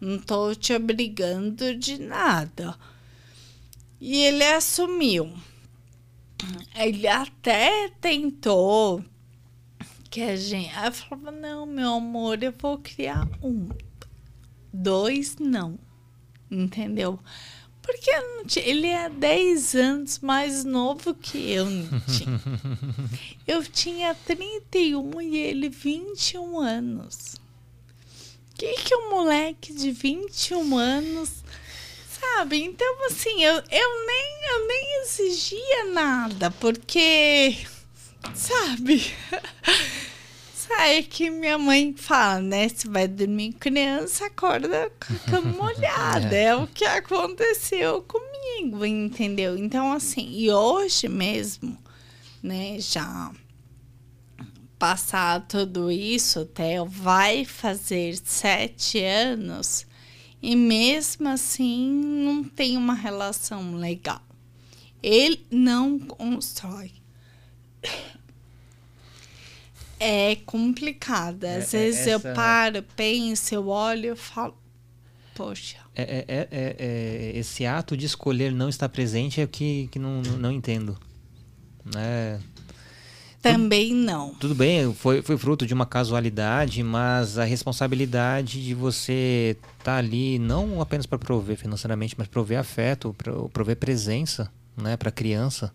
Não tô te obrigando de nada. E ele assumiu. Ele até tentou que a gente. Aí eu falava, não, meu amor, eu vou criar um. Dois, não. Entendeu? Porque ele é 10 anos mais novo que eu, Nitinho. Eu tinha 31 e ele 21 anos. O que, que um moleque de 21 anos sabe? Então, assim, eu, eu, nem, eu nem exigia nada, porque, sabe? Sabe que minha mãe fala, né? Se vai dormir criança, acorda com a cama molhada. É o que aconteceu comigo, entendeu? Então, assim, e hoje mesmo, né, já passar tudo isso, Theo vai fazer sete anos e mesmo assim não tem uma relação legal. Ele não constrói. É complicado. Às É, é, vezes eu essa- paro, penso, eu olho e falo, poxa, É, é- é- é- é- esse ato de escolher não estar presente é o que, que não, não entendo. Né? também não. Tudo bem, foi, foi fruto de uma casualidade, mas a responsabilidade de você estar ali não apenas para prover financeiramente, mas prover afeto, pro- prover presença né, para a criança,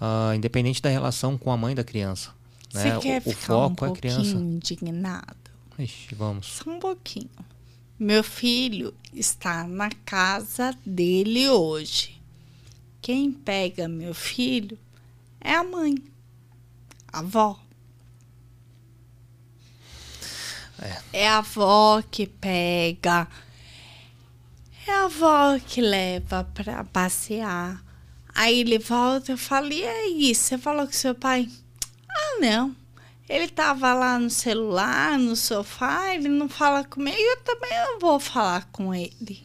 ah, independente da relação com a mãe da criança. Você né? quer o, o ficar um foco é a pouquinho criança. indignado? Ixi, vamos. Só um pouquinho. Meu filho está na casa dele hoje. Quem pega meu filho é a mãe, a avó. É. a avó que pega, é a avó que leva para passear. Aí ele volta e fala: E aí, você falou com seu pai? Ah, não. Ele tava lá no celular, no sofá, ele não fala comigo, eu também não vou falar com ele.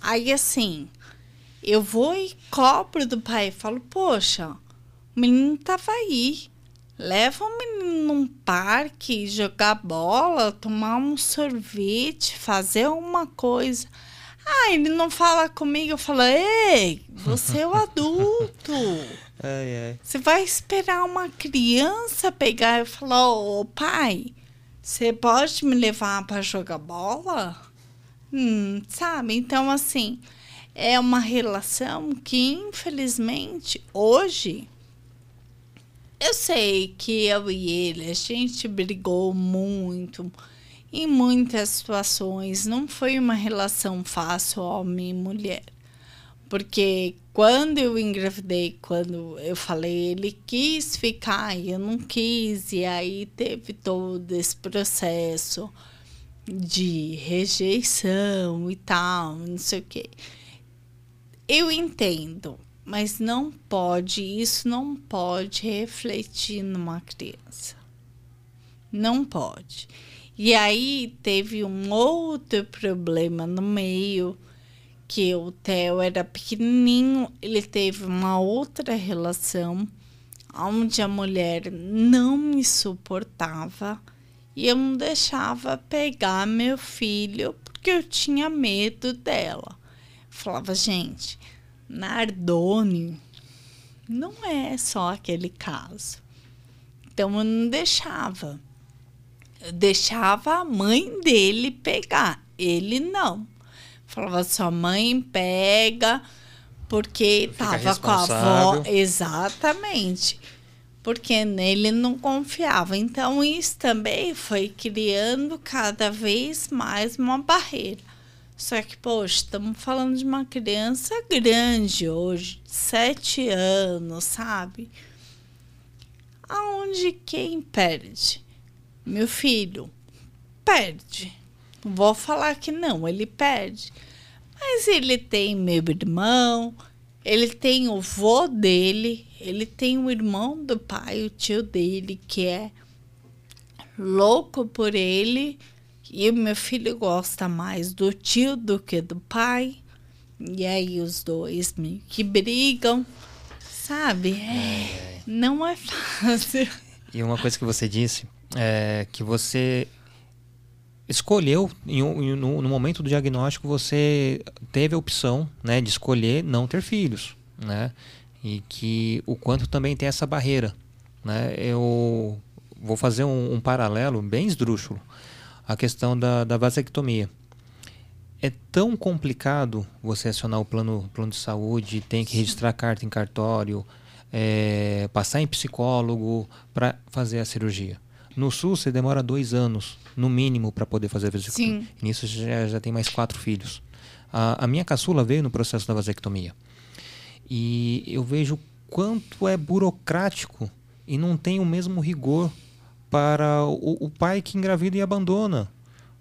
Aí assim, eu vou e cobro do pai, falo, poxa, o menino tava aí. Leva o menino num parque, jogar bola, tomar um sorvete, fazer uma coisa. Ah, ele não fala comigo, eu falo, ei, você é o adulto. Ai, ai. Você vai esperar uma criança pegar e falar: Ô pai, você pode me levar para jogar bola? Hum, sabe? Então, assim, é uma relação que, infelizmente, hoje. Eu sei que eu e ele, a gente brigou muito em muitas situações. Não foi uma relação fácil homem e mulher. Porque quando eu engravidei, quando eu falei, ele quis ficar e eu não quis, e aí teve todo esse processo de rejeição e tal, não sei o quê. Eu entendo, mas não pode, isso não pode refletir numa criança. Não pode. E aí teve um outro problema no meio, que o Theo era pequenininho, ele teve uma outra relação onde a mulher não me suportava e eu não deixava pegar meu filho porque eu tinha medo dela. falava, gente, Nardone não é só aquele caso. Então eu não deixava. Deixava a mãe dele pegar, ele não. Falava, sua mãe pega, porque tava com a avó. Exatamente porque nele não confiava. Então, isso também foi criando cada vez mais uma barreira. Só que, poxa, estamos falando de uma criança grande hoje, de sete anos, sabe? Aonde quem perde? Meu filho perde. Vou falar que não, ele perde. Mas ele tem meu irmão, ele tem o vô dele, ele tem um irmão do pai, o tio dele, que é louco por ele. E o meu filho gosta mais do tio do que do pai. E aí os dois meio que brigam, sabe? É, não é fácil. E uma coisa que você disse é que você escolheu, em, em, no, no, momento do diagnóstico, você teve a opção né, de escolher não ter filhos. Né? E que o quanto também tem essa barreira. Né? Eu vou fazer um, um paralelo bem esdrúxulo. A questão da, da vasectomia. É tão complicado você acionar o plano, plano de saúde, tem que registrar carta em cartório, é, passar em psicólogo para fazer a cirurgia. No Sul, você demora dois anos, no mínimo, para poder fazer a vasectomia. Sim. Nisso já, já tem mais quatro filhos. A, a, minha caçula veio no processo da vasectomia. E eu vejo quanto é burocrático e não tem o mesmo rigor para o, o pai que engravida e abandona.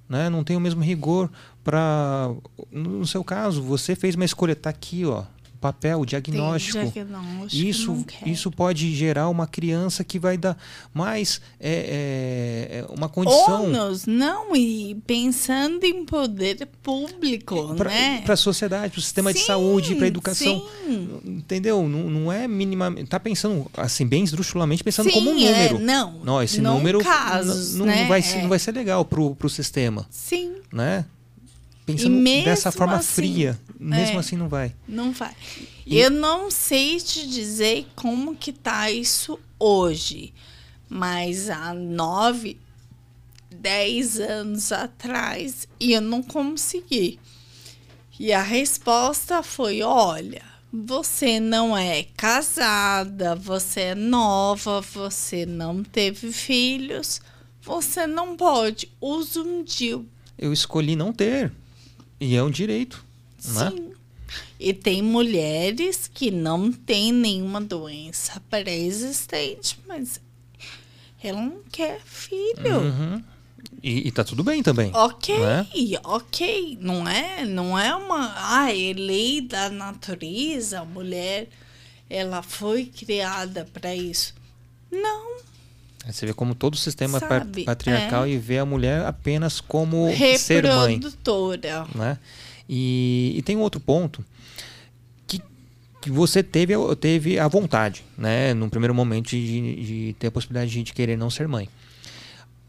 Né? Não tem o mesmo rigor para. No seu caso, você fez uma escolha, está aqui, ó papel, o diagnóstico. diagnóstico isso, isso pode gerar uma criança que vai dar mais é, é, é uma condição. Ônus, não, e pensando em poder público, pra, né? Para a sociedade, para o sistema sim, de saúde, para a educação. Sim. Entendeu? Não, não é minimamente. Está pensando, assim, bem esdrúxulamente, pensando sim, como um é, número. É, não. Não, esse não número casos, não, né? vai ser, não vai ser legal para o sistema. Sim. Né? Pensando dessa forma assim, fria, mesmo é, assim não vai. Não vai. E... Eu não sei te dizer como que tá isso hoje, mas há nove, dez anos atrás eu não consegui. E a resposta foi: olha, você não é casada, você é nova, você não teve filhos, você não pode. Usa um DIU. Eu escolhi não ter. E é um direito, né? Sim. E tem mulheres que não têm nenhuma doença pré-existente, mas ela não quer filho. Uhum. E, e tá tudo bem também. Ok, né? ok. Não é, não é uma. Ah, é lei da natureza, a mulher ela foi criada para isso. Não. Você vê como todo o sistema Sabe, patriarcal é. e vê a mulher apenas como ser mãe. Reprodutora. Né? E, e tem um outro ponto que, que você teve, teve a vontade, né? no primeiro momento, de, de ter a possibilidade de querer não ser mãe.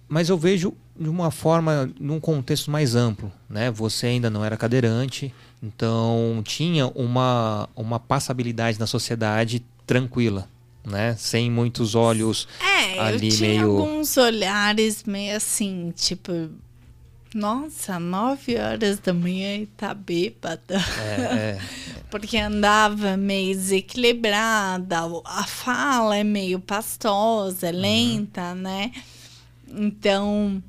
Mas eu vejo de uma forma, num contexto mais amplo. Né? Você ainda não era cadeirante, então tinha uma, uma passabilidade na sociedade tranquila né? Sem muitos olhos é, ali eu tinha meio. alguns olhares meio assim, tipo. Nossa, nove horas da manhã e tá bêbada. É, é. Porque andava meio desequilibrada, a fala é meio pastosa, lenta, né? Então,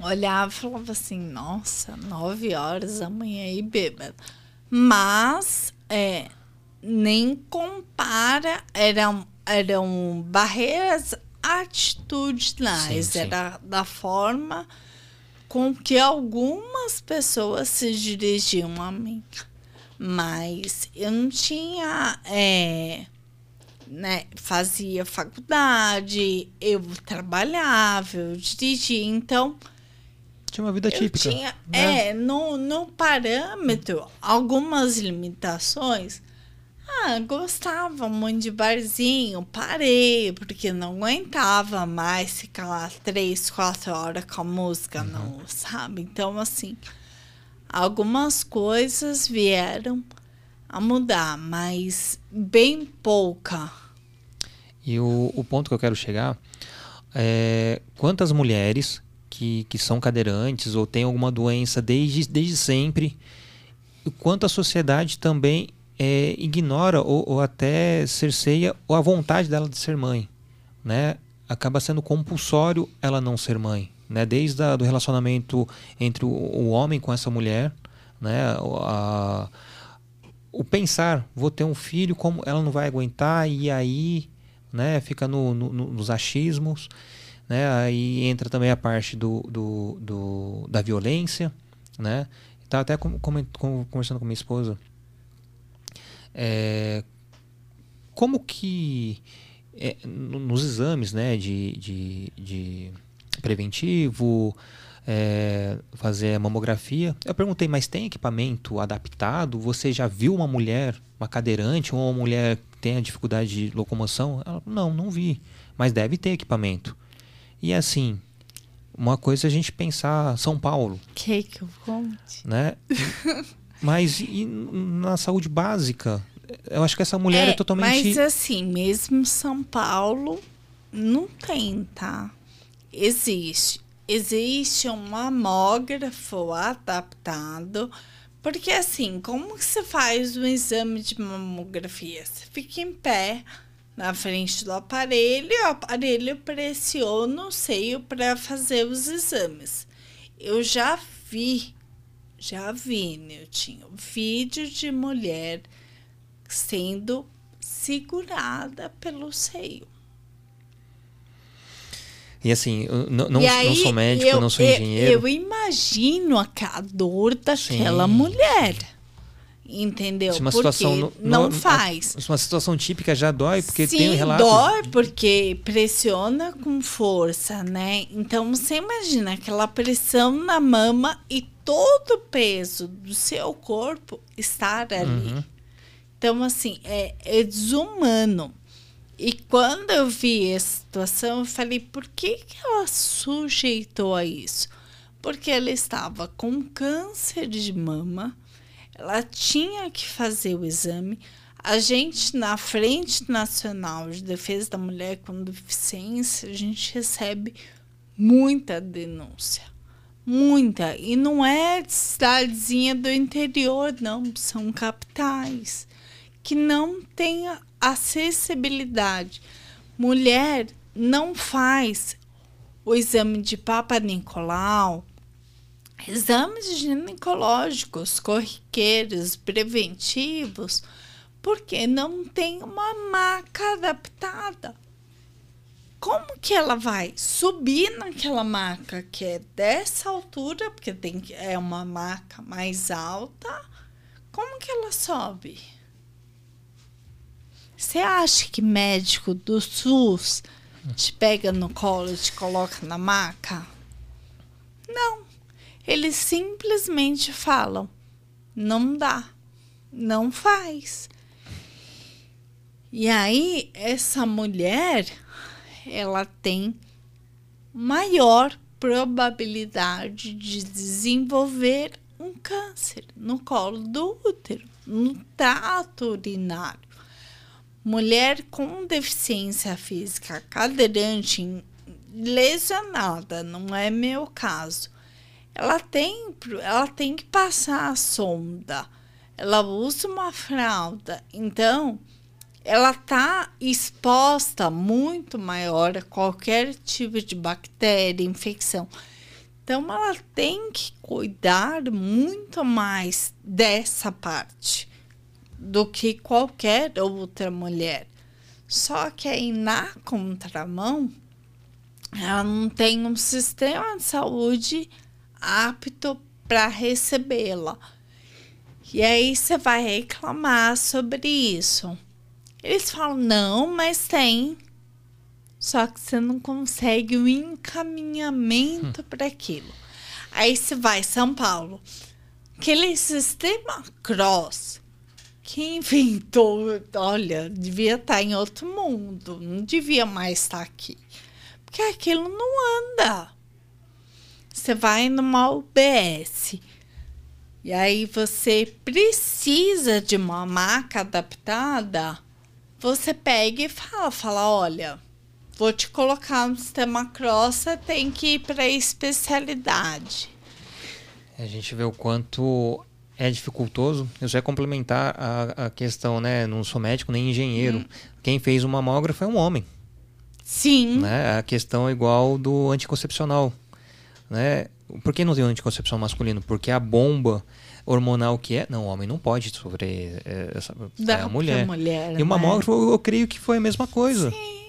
olhava e falava assim, nossa, nove horas da manhã e bêbada. Mas, é, nem compara, eram, eram barreiras atitudinais, Sim, sim. era da forma com que algumas pessoas se dirigiam a mim. Mas eu não tinha. é, né, fazia faculdade, eu trabalhava, eu dirigia, então Tinha uma vida eu típica. tinha, né? é, no, no parâmetro, algumas limitações. Ah, gostava muito de barzinho, parei, porque não aguentava mais ficar lá três, quatro horas com a música, não, sabe? Então, assim, algumas coisas vieram a mudar, mas bem pouca. E o, o ponto que eu quero chegar é quantas mulheres que, que são cadeirantes ou têm alguma doença desde, desde sempre, e quanto a sociedade também é, ignora ou, ou até cerceia a vontade dela de ser mãe. Né? Acaba sendo compulsório ela não ser mãe. Né? Desde o relacionamento entre o, o homem com essa mulher, né? a, o pensar, vou ter um filho, como ela não vai aguentar, e aí né, fica no, no- no- nos achismos, né, aí entra também a parte do, do, do- da violência, né, estava até com- com- conversando com minha esposa, é, como que é, no- nos exames, né, de, de, de preventivo, é, fazer a mamografia. Eu perguntei, mas tem equipamento adaptado? Você já viu uma mulher, uma cadeirante, ou uma mulher que tenha dificuldade de locomoção? Ela, não, não vi. Mas deve ter equipamento. E assim, uma coisa é a gente pensar São Paulo, Que que eu conte? né? mas e na saúde básica? Eu acho que essa mulher é, totalmente. Mas assim, mesmo São Paulo não tem, tá? Existe. Existe um mamógrafo adaptado. Porque assim, como que você faz um exame de mamografia? Você fica em pé na frente do aparelho, e o aparelho pressiona o seio para fazer os exames. Eu já vi, já vi, Niltinho, vídeo de mulher sendo segurada pelo seio. E assim, eu não, não, E não aí, sou médico, eu, não sou eu- engenheiro. Eu, imagino a ca- dor daquela Sim. mulher. Entendeu? Uma porque situação não faz. a- uma situação típica já dói, porque Sim, tem relatos. dói porque pressiona com força, né? Então você imagina aquela pressão na mama e todo o peso do seu corpo estar ali. Uhum. Então, assim, é, é desumano. E quando eu vi essa situação, eu falei, por que, que ela sujeitou a isso? Porque ela estava com câncer de mama, ela tinha que fazer o exame. A gente, na Frente Nacional de Defesa da Mulher com Deficiência, a gente recebe muita denúncia. Muita. E não é de cidadezinha do interior, não. São capitais que não tem a- acessibilidade. Mulher não faz o exame de Papa Nicolau, exames ginecológicos, corriqueiros, preventivos, porque não tem uma maca adaptada. Como que ela vai subir naquela maca que é dessa altura, porque tem é uma maca mais alta? Como que ela sobe? Você acha que médico do SUS te pega no colo e te coloca na maca? Não. Eles simplesmente falam: não dá, não faz. E aí, essa mulher, ela tem maior probabilidade de desenvolver um câncer no colo do útero, no trato urinário. Mulher com deficiência física, cadeirante, lesionada, não é meu caso. ela tem, ela tem que passar a sonda. Ela usa uma fralda. Então, ela está exposta muito maior a qualquer tipo de bactéria, infecção. Então, ela tem que cuidar muito mais dessa parte do que qualquer outra mulher. Só que aí, na contramão, ela não tem um sistema de saúde apto para recebê-la. E aí você vai reclamar sobre isso. Eles falam: não, mas tem. Só que você não consegue o um encaminhamento hum. para aquilo. Aí você vai, São Paulo. Aquele sistema cross que inventou, olha, devia estar em outro mundo, não devia mais estar aqui. Porque aquilo não anda. Você vai numa UBS e aí você precisa de uma maca adaptada, você pega e fala, fala, olha, vou te colocar no sistema cross, você tem que ir para especialidade. A gente vê o quanto é dificultoso. Eu só ia complementar a, a questão, né? Não sou médico nem engenheiro. Hum. Quem fez o mamógrafo é um homem. Sim. Né? A questão é igual do anticoncepcional. Né? Por que não tem anticoncepção masculino? Porque a bomba hormonal que é. Não, o homem não pode sofrer é, essa. Dá é a mulher. mulher. E o mamógrafo, né? eu, eu creio que foi a mesma coisa. Sim.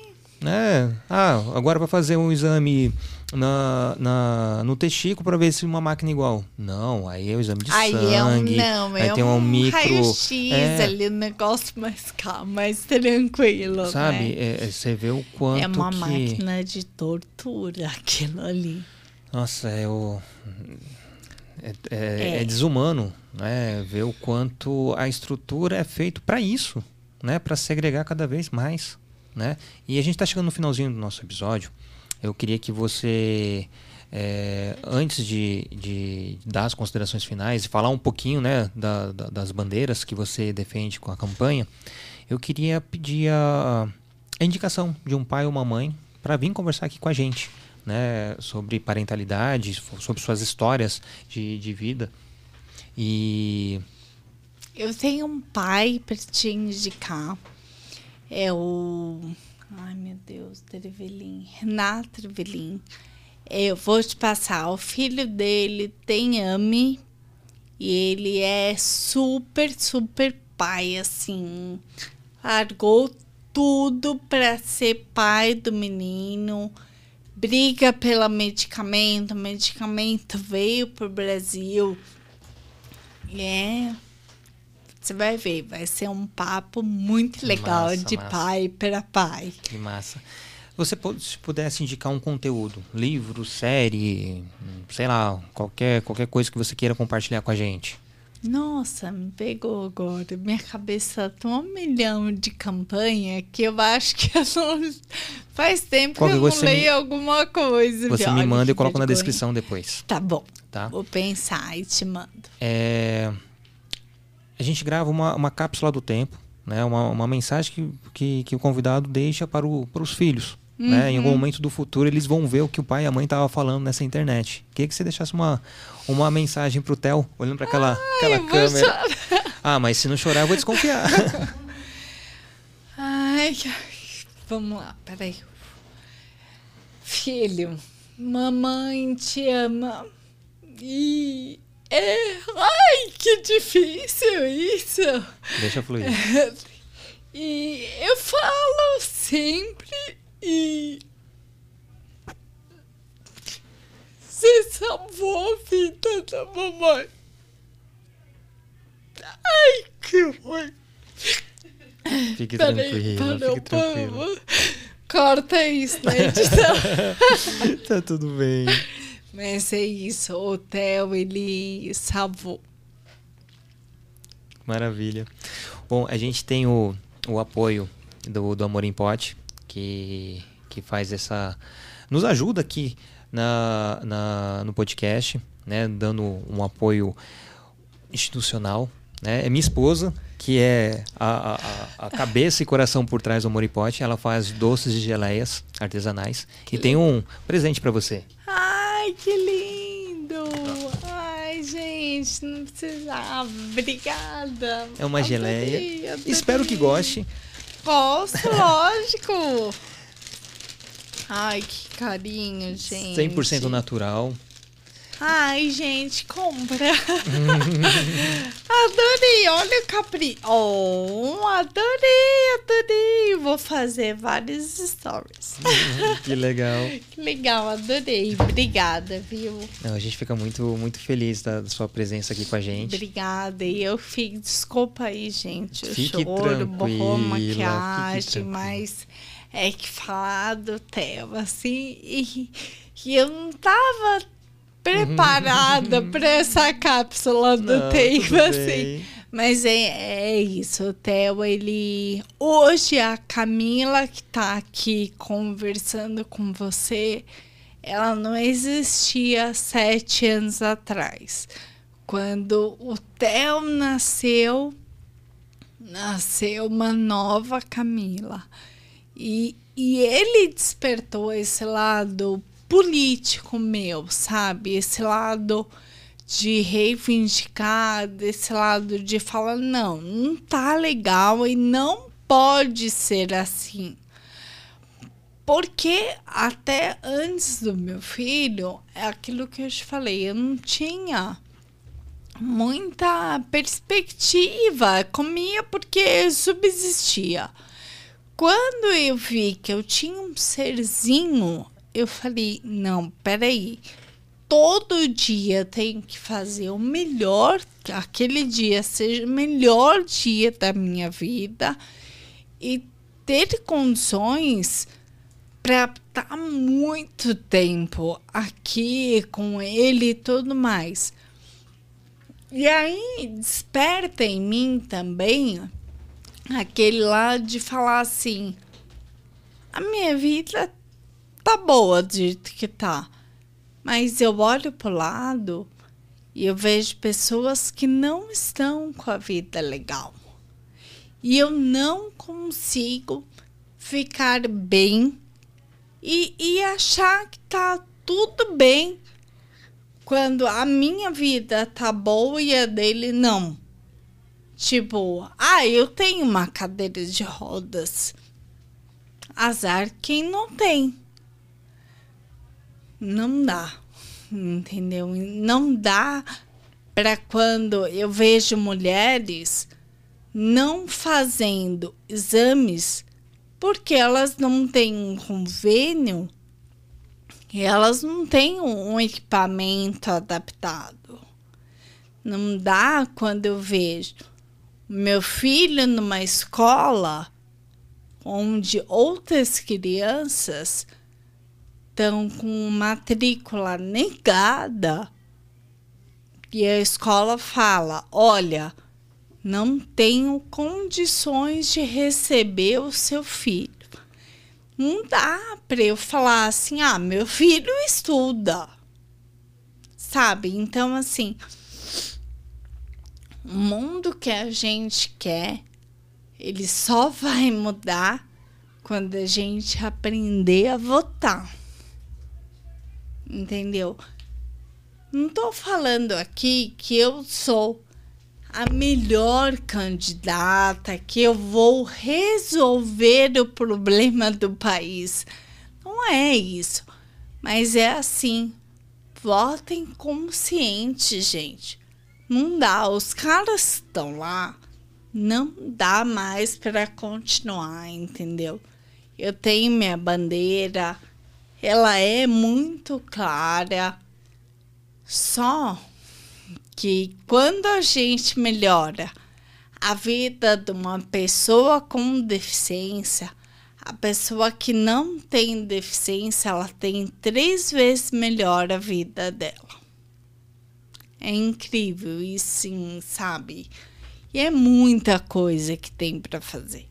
Né? Ah, agora vai fazer um exame na, na, no testículo para ver se uma máquina é igual. Não, aí é o exame de aí sangue. É um, não, aí é tem um, um micro. Raio-X é, ali, um negócio mais calmo, mais tranquilo. Sabe? Né? É, você vê o quanto. É uma que... máquina de tortura aquilo ali. Nossa, é o. É, é, é, desumano, né? Ver o quanto a estrutura é feito para isso, né? Para segregar cada vez mais, né? E a gente está chegando no finalzinho do nosso episódio. Eu queria que você, é, antes de, de, dar as considerações finais e falar um pouquinho, né, da, da, das bandeiras que você defende com a campanha, eu queria pedir a, a indicação de um pai ou uma mãe para vir conversar aqui com a gente né, sobre parentalidade, sobre suas histórias de, de vida. E. Eu tenho um pai para te indicar. É o. Ai, meu Deus, Trevelin. Renato Trevelin. Eu vou te passar. O filho dele tem AMI. E ele é super, super pai, assim. Largou tudo para ser pai do menino briga pelo medicamento, o medicamento veio pro Brasil. É. Você vai ver, vai ser um papo muito legal massa, de massa. pai para pai. Que massa. Você se pudesse indicar um conteúdo, livro, série, sei lá, qualquer, qualquer coisa que você queira compartilhar com a gente. Nossa, me pegou agora. Minha cabeça tá um milhão de campanha que eu acho que eu não... faz tempo Qual que eu não leio me... alguma coisa. Você me manda e eu coloco na descrição depois. Tá bom. Tá? Vou pensar e te mando. É... A gente grava uma, uma cápsula do tempo, né? uma, uma mensagem que, que, que o convidado deixa para, o, para os filhos. Uhum. Né? Em algum uhum. momento do futuro eles vão ver o que o pai e a mãe estavam falando nessa internet. Queria que você deixasse uma, uma mensagem pro Theo, olhando para aquela, Ai, aquela câmera. Ah, mas se não chorar, eu vou desconfiar. Ai, vamos lá, peraí. Filho, mamãe te ama. E é. Ai, que difícil isso! Deixa fluir. e eu falo sempre e você salvou a vida da mamãe. Ai, que ruim. Fique Peraí, tranquila, fique tranquila. Corta isso na edição. tá tudo bem. Mas é isso, o Theo, ele salvou. Maravilha. Bom, a gente tem o, o apoio do, do Amor em Pote, que, que faz essa. nos ajuda aqui na, na, no podcast, né, dando um apoio institucional. Né? É minha esposa, que é a, a, a cabeça e coração por trás do Moripote. Ela faz doces e geleias artesanais. Que e lindo. tem um presente para você. Ai, que lindo! gente, não precisava. Obrigada. É uma adorei, geleia. Adorei. Espero que goste. Gosto, lógico. Ai, que carinho, gente. 100% natural. Ai, gente, compra. adorei, olha o capri. Oh, adorei, adorei. Vou fazer vários stories. que legal. Que legal, adorei. Obrigada, viu? Não, a gente fica muito, muito feliz da, sua presença aqui com a gente. Obrigada. E eu fico, desculpa aí, gente. Eu fique choro, borrou maquiagem, mas é que falar do tema, assim, e, e eu não tava preparada para essa cápsula do Não, tempo, assim. Mas é, é isso, o Theo, ele. Hoje a Camila que tá aqui conversando com você, ela não existia sete anos atrás. Quando o Theo nasceu, nasceu uma nova Camila. E, e ele despertou esse lado político meu, sabe? Esse lado de reivindicar, desse lado de falar, não, não tá legal e não pode ser assim. Porque até antes do meu filho, é aquilo que eu te falei, eu não tinha muita perspectiva, comia porque subsistia. Quando eu vi que eu tinha um serzinho eu falei: não, peraí. Todo dia tenho que fazer o melhor, que aquele dia seja o melhor dia da minha vida e ter condições para estar muito tempo aqui com ele e tudo mais. E aí desperta em mim também aquele lá de falar assim: a minha vida tá boa jeito que tá. Mas eu olho pro lado e eu vejo pessoas que não estão com a vida legal. E eu não consigo ficar bem e, e achar que tá tudo bem quando a minha vida tá boa e a dele não. Tipo, ah, eu tenho uma cadeira de rodas. Azar quem não tem não dá, entendeu? Não dá para quando eu vejo mulheres não fazendo exames porque elas não têm um convênio elas não têm um equipamento adaptado. Não dá quando eu vejo meu filho numa escola onde outras crianças estão com matrícula negada e a escola fala: olha, não tenho condições de receber o seu filho. Não dá para eu falar assim: ah, meu filho estuda. Sabe? Então, assim, o mundo que a gente quer, ele só vai mudar quando a gente aprender a votar entendeu? Não estou falando aqui que eu sou a melhor candidata, que eu vou resolver o problema do país. Não é isso. Mas é assim. Votem consciente, gente. Não dá. Os caras estão lá. Não dá mais para continuar, entendeu? Eu tenho minha bandeira ela é muito clara. Só que quando a gente melhora a vida de uma pessoa com deficiência, a pessoa que não tem deficiência, ela tem três vezes melhor a vida dela. É incrível e sim, sabe? E é muita coisa que tem para fazer.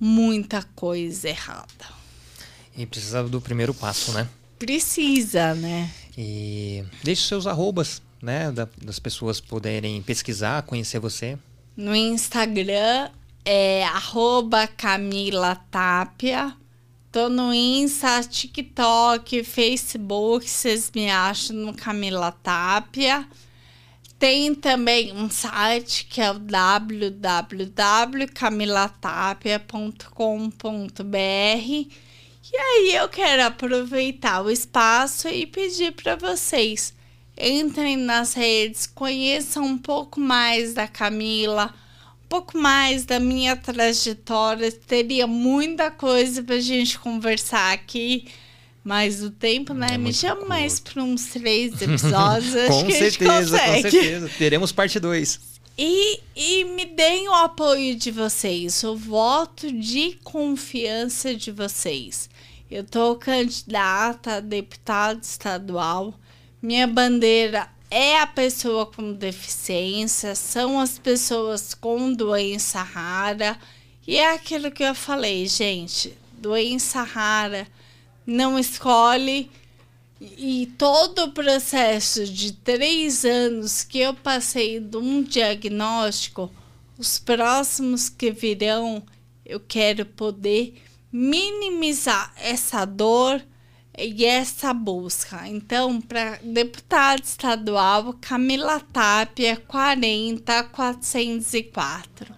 Muita coisa errada. E precisa do primeiro passo, né? Precisa, né? E deixe seus arrobas, né? Da, das pessoas poderem pesquisar, conhecer você. No Instagram é arroba Camila Tapia. Tô no Insta, TikTok, Facebook, vocês me acham no Camila Tapia. Tem também um site que é o www.camilatapia.com.br. E aí eu quero aproveitar o espaço e pedir para vocês entrem nas redes, conheçam um pouco mais da Camila, um pouco mais da minha trajetória. Teria muita coisa para a gente conversar aqui. Mas o tempo, né? É Me chama curto. mais para uns três episódios. com certeza, com certeza. Teremos parte 2. E, e me deem o apoio de vocês, o voto de confiança de vocês. Eu tô candidata a deputado estadual. Minha bandeira é a pessoa com deficiência, são as pessoas com doença rara. E é aquilo que eu falei, gente: doença rara não escolhe. E todo o processo de três anos que eu passei de um diagnóstico, os próximos que virão, eu quero poder minimizar essa dor e essa busca. Então, para deputado estadual, Camila Tapia, 40404.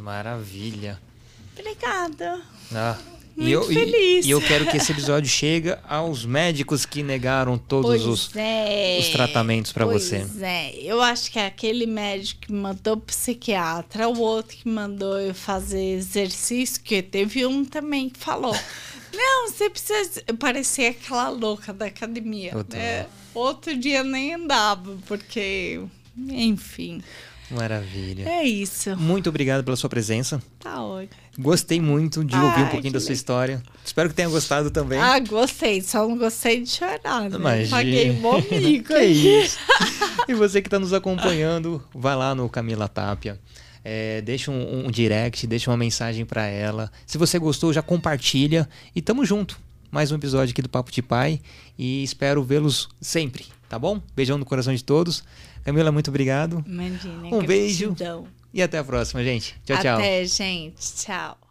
Maravilha. Obrigada. Ah, e eu, feliz. E, e, eu quero que esse episódio chegue aos médicos que negaram todos os, é, os tratamentos para você. Pois é, eu acho que é aquele médico que mandou psiquiatra, o outro que mandou eu fazer exercício, que teve um também que falou. Não, você precisa. Eu parecia aquela louca da academia. Né? Outro dia nem andava, porque. Enfim. Maravilha. É isso. Muito obrigado pela sua presença. Tá ótimo. Gostei muito de ouvir um pouquinho da sua história. Espero que tenha gostado também. Ah, gostei. Só não gostei de chorar, né? Imagina. Paguei um amigo. que isso. e você que está nos acompanhando, vai lá no Camila Tapia. É, deixa um, um, direct, deixa uma mensagem para ela. Se você gostou, já compartilha. E tamo junto. Mais um episódio aqui do Papo de Pai. E espero vê-los sempre, tá bom? Beijão no coração de todos. Camila, muito obrigado. Imagina, um beijo. E até a próxima, gente. Tchau, tchau. Até, gente. Tchau.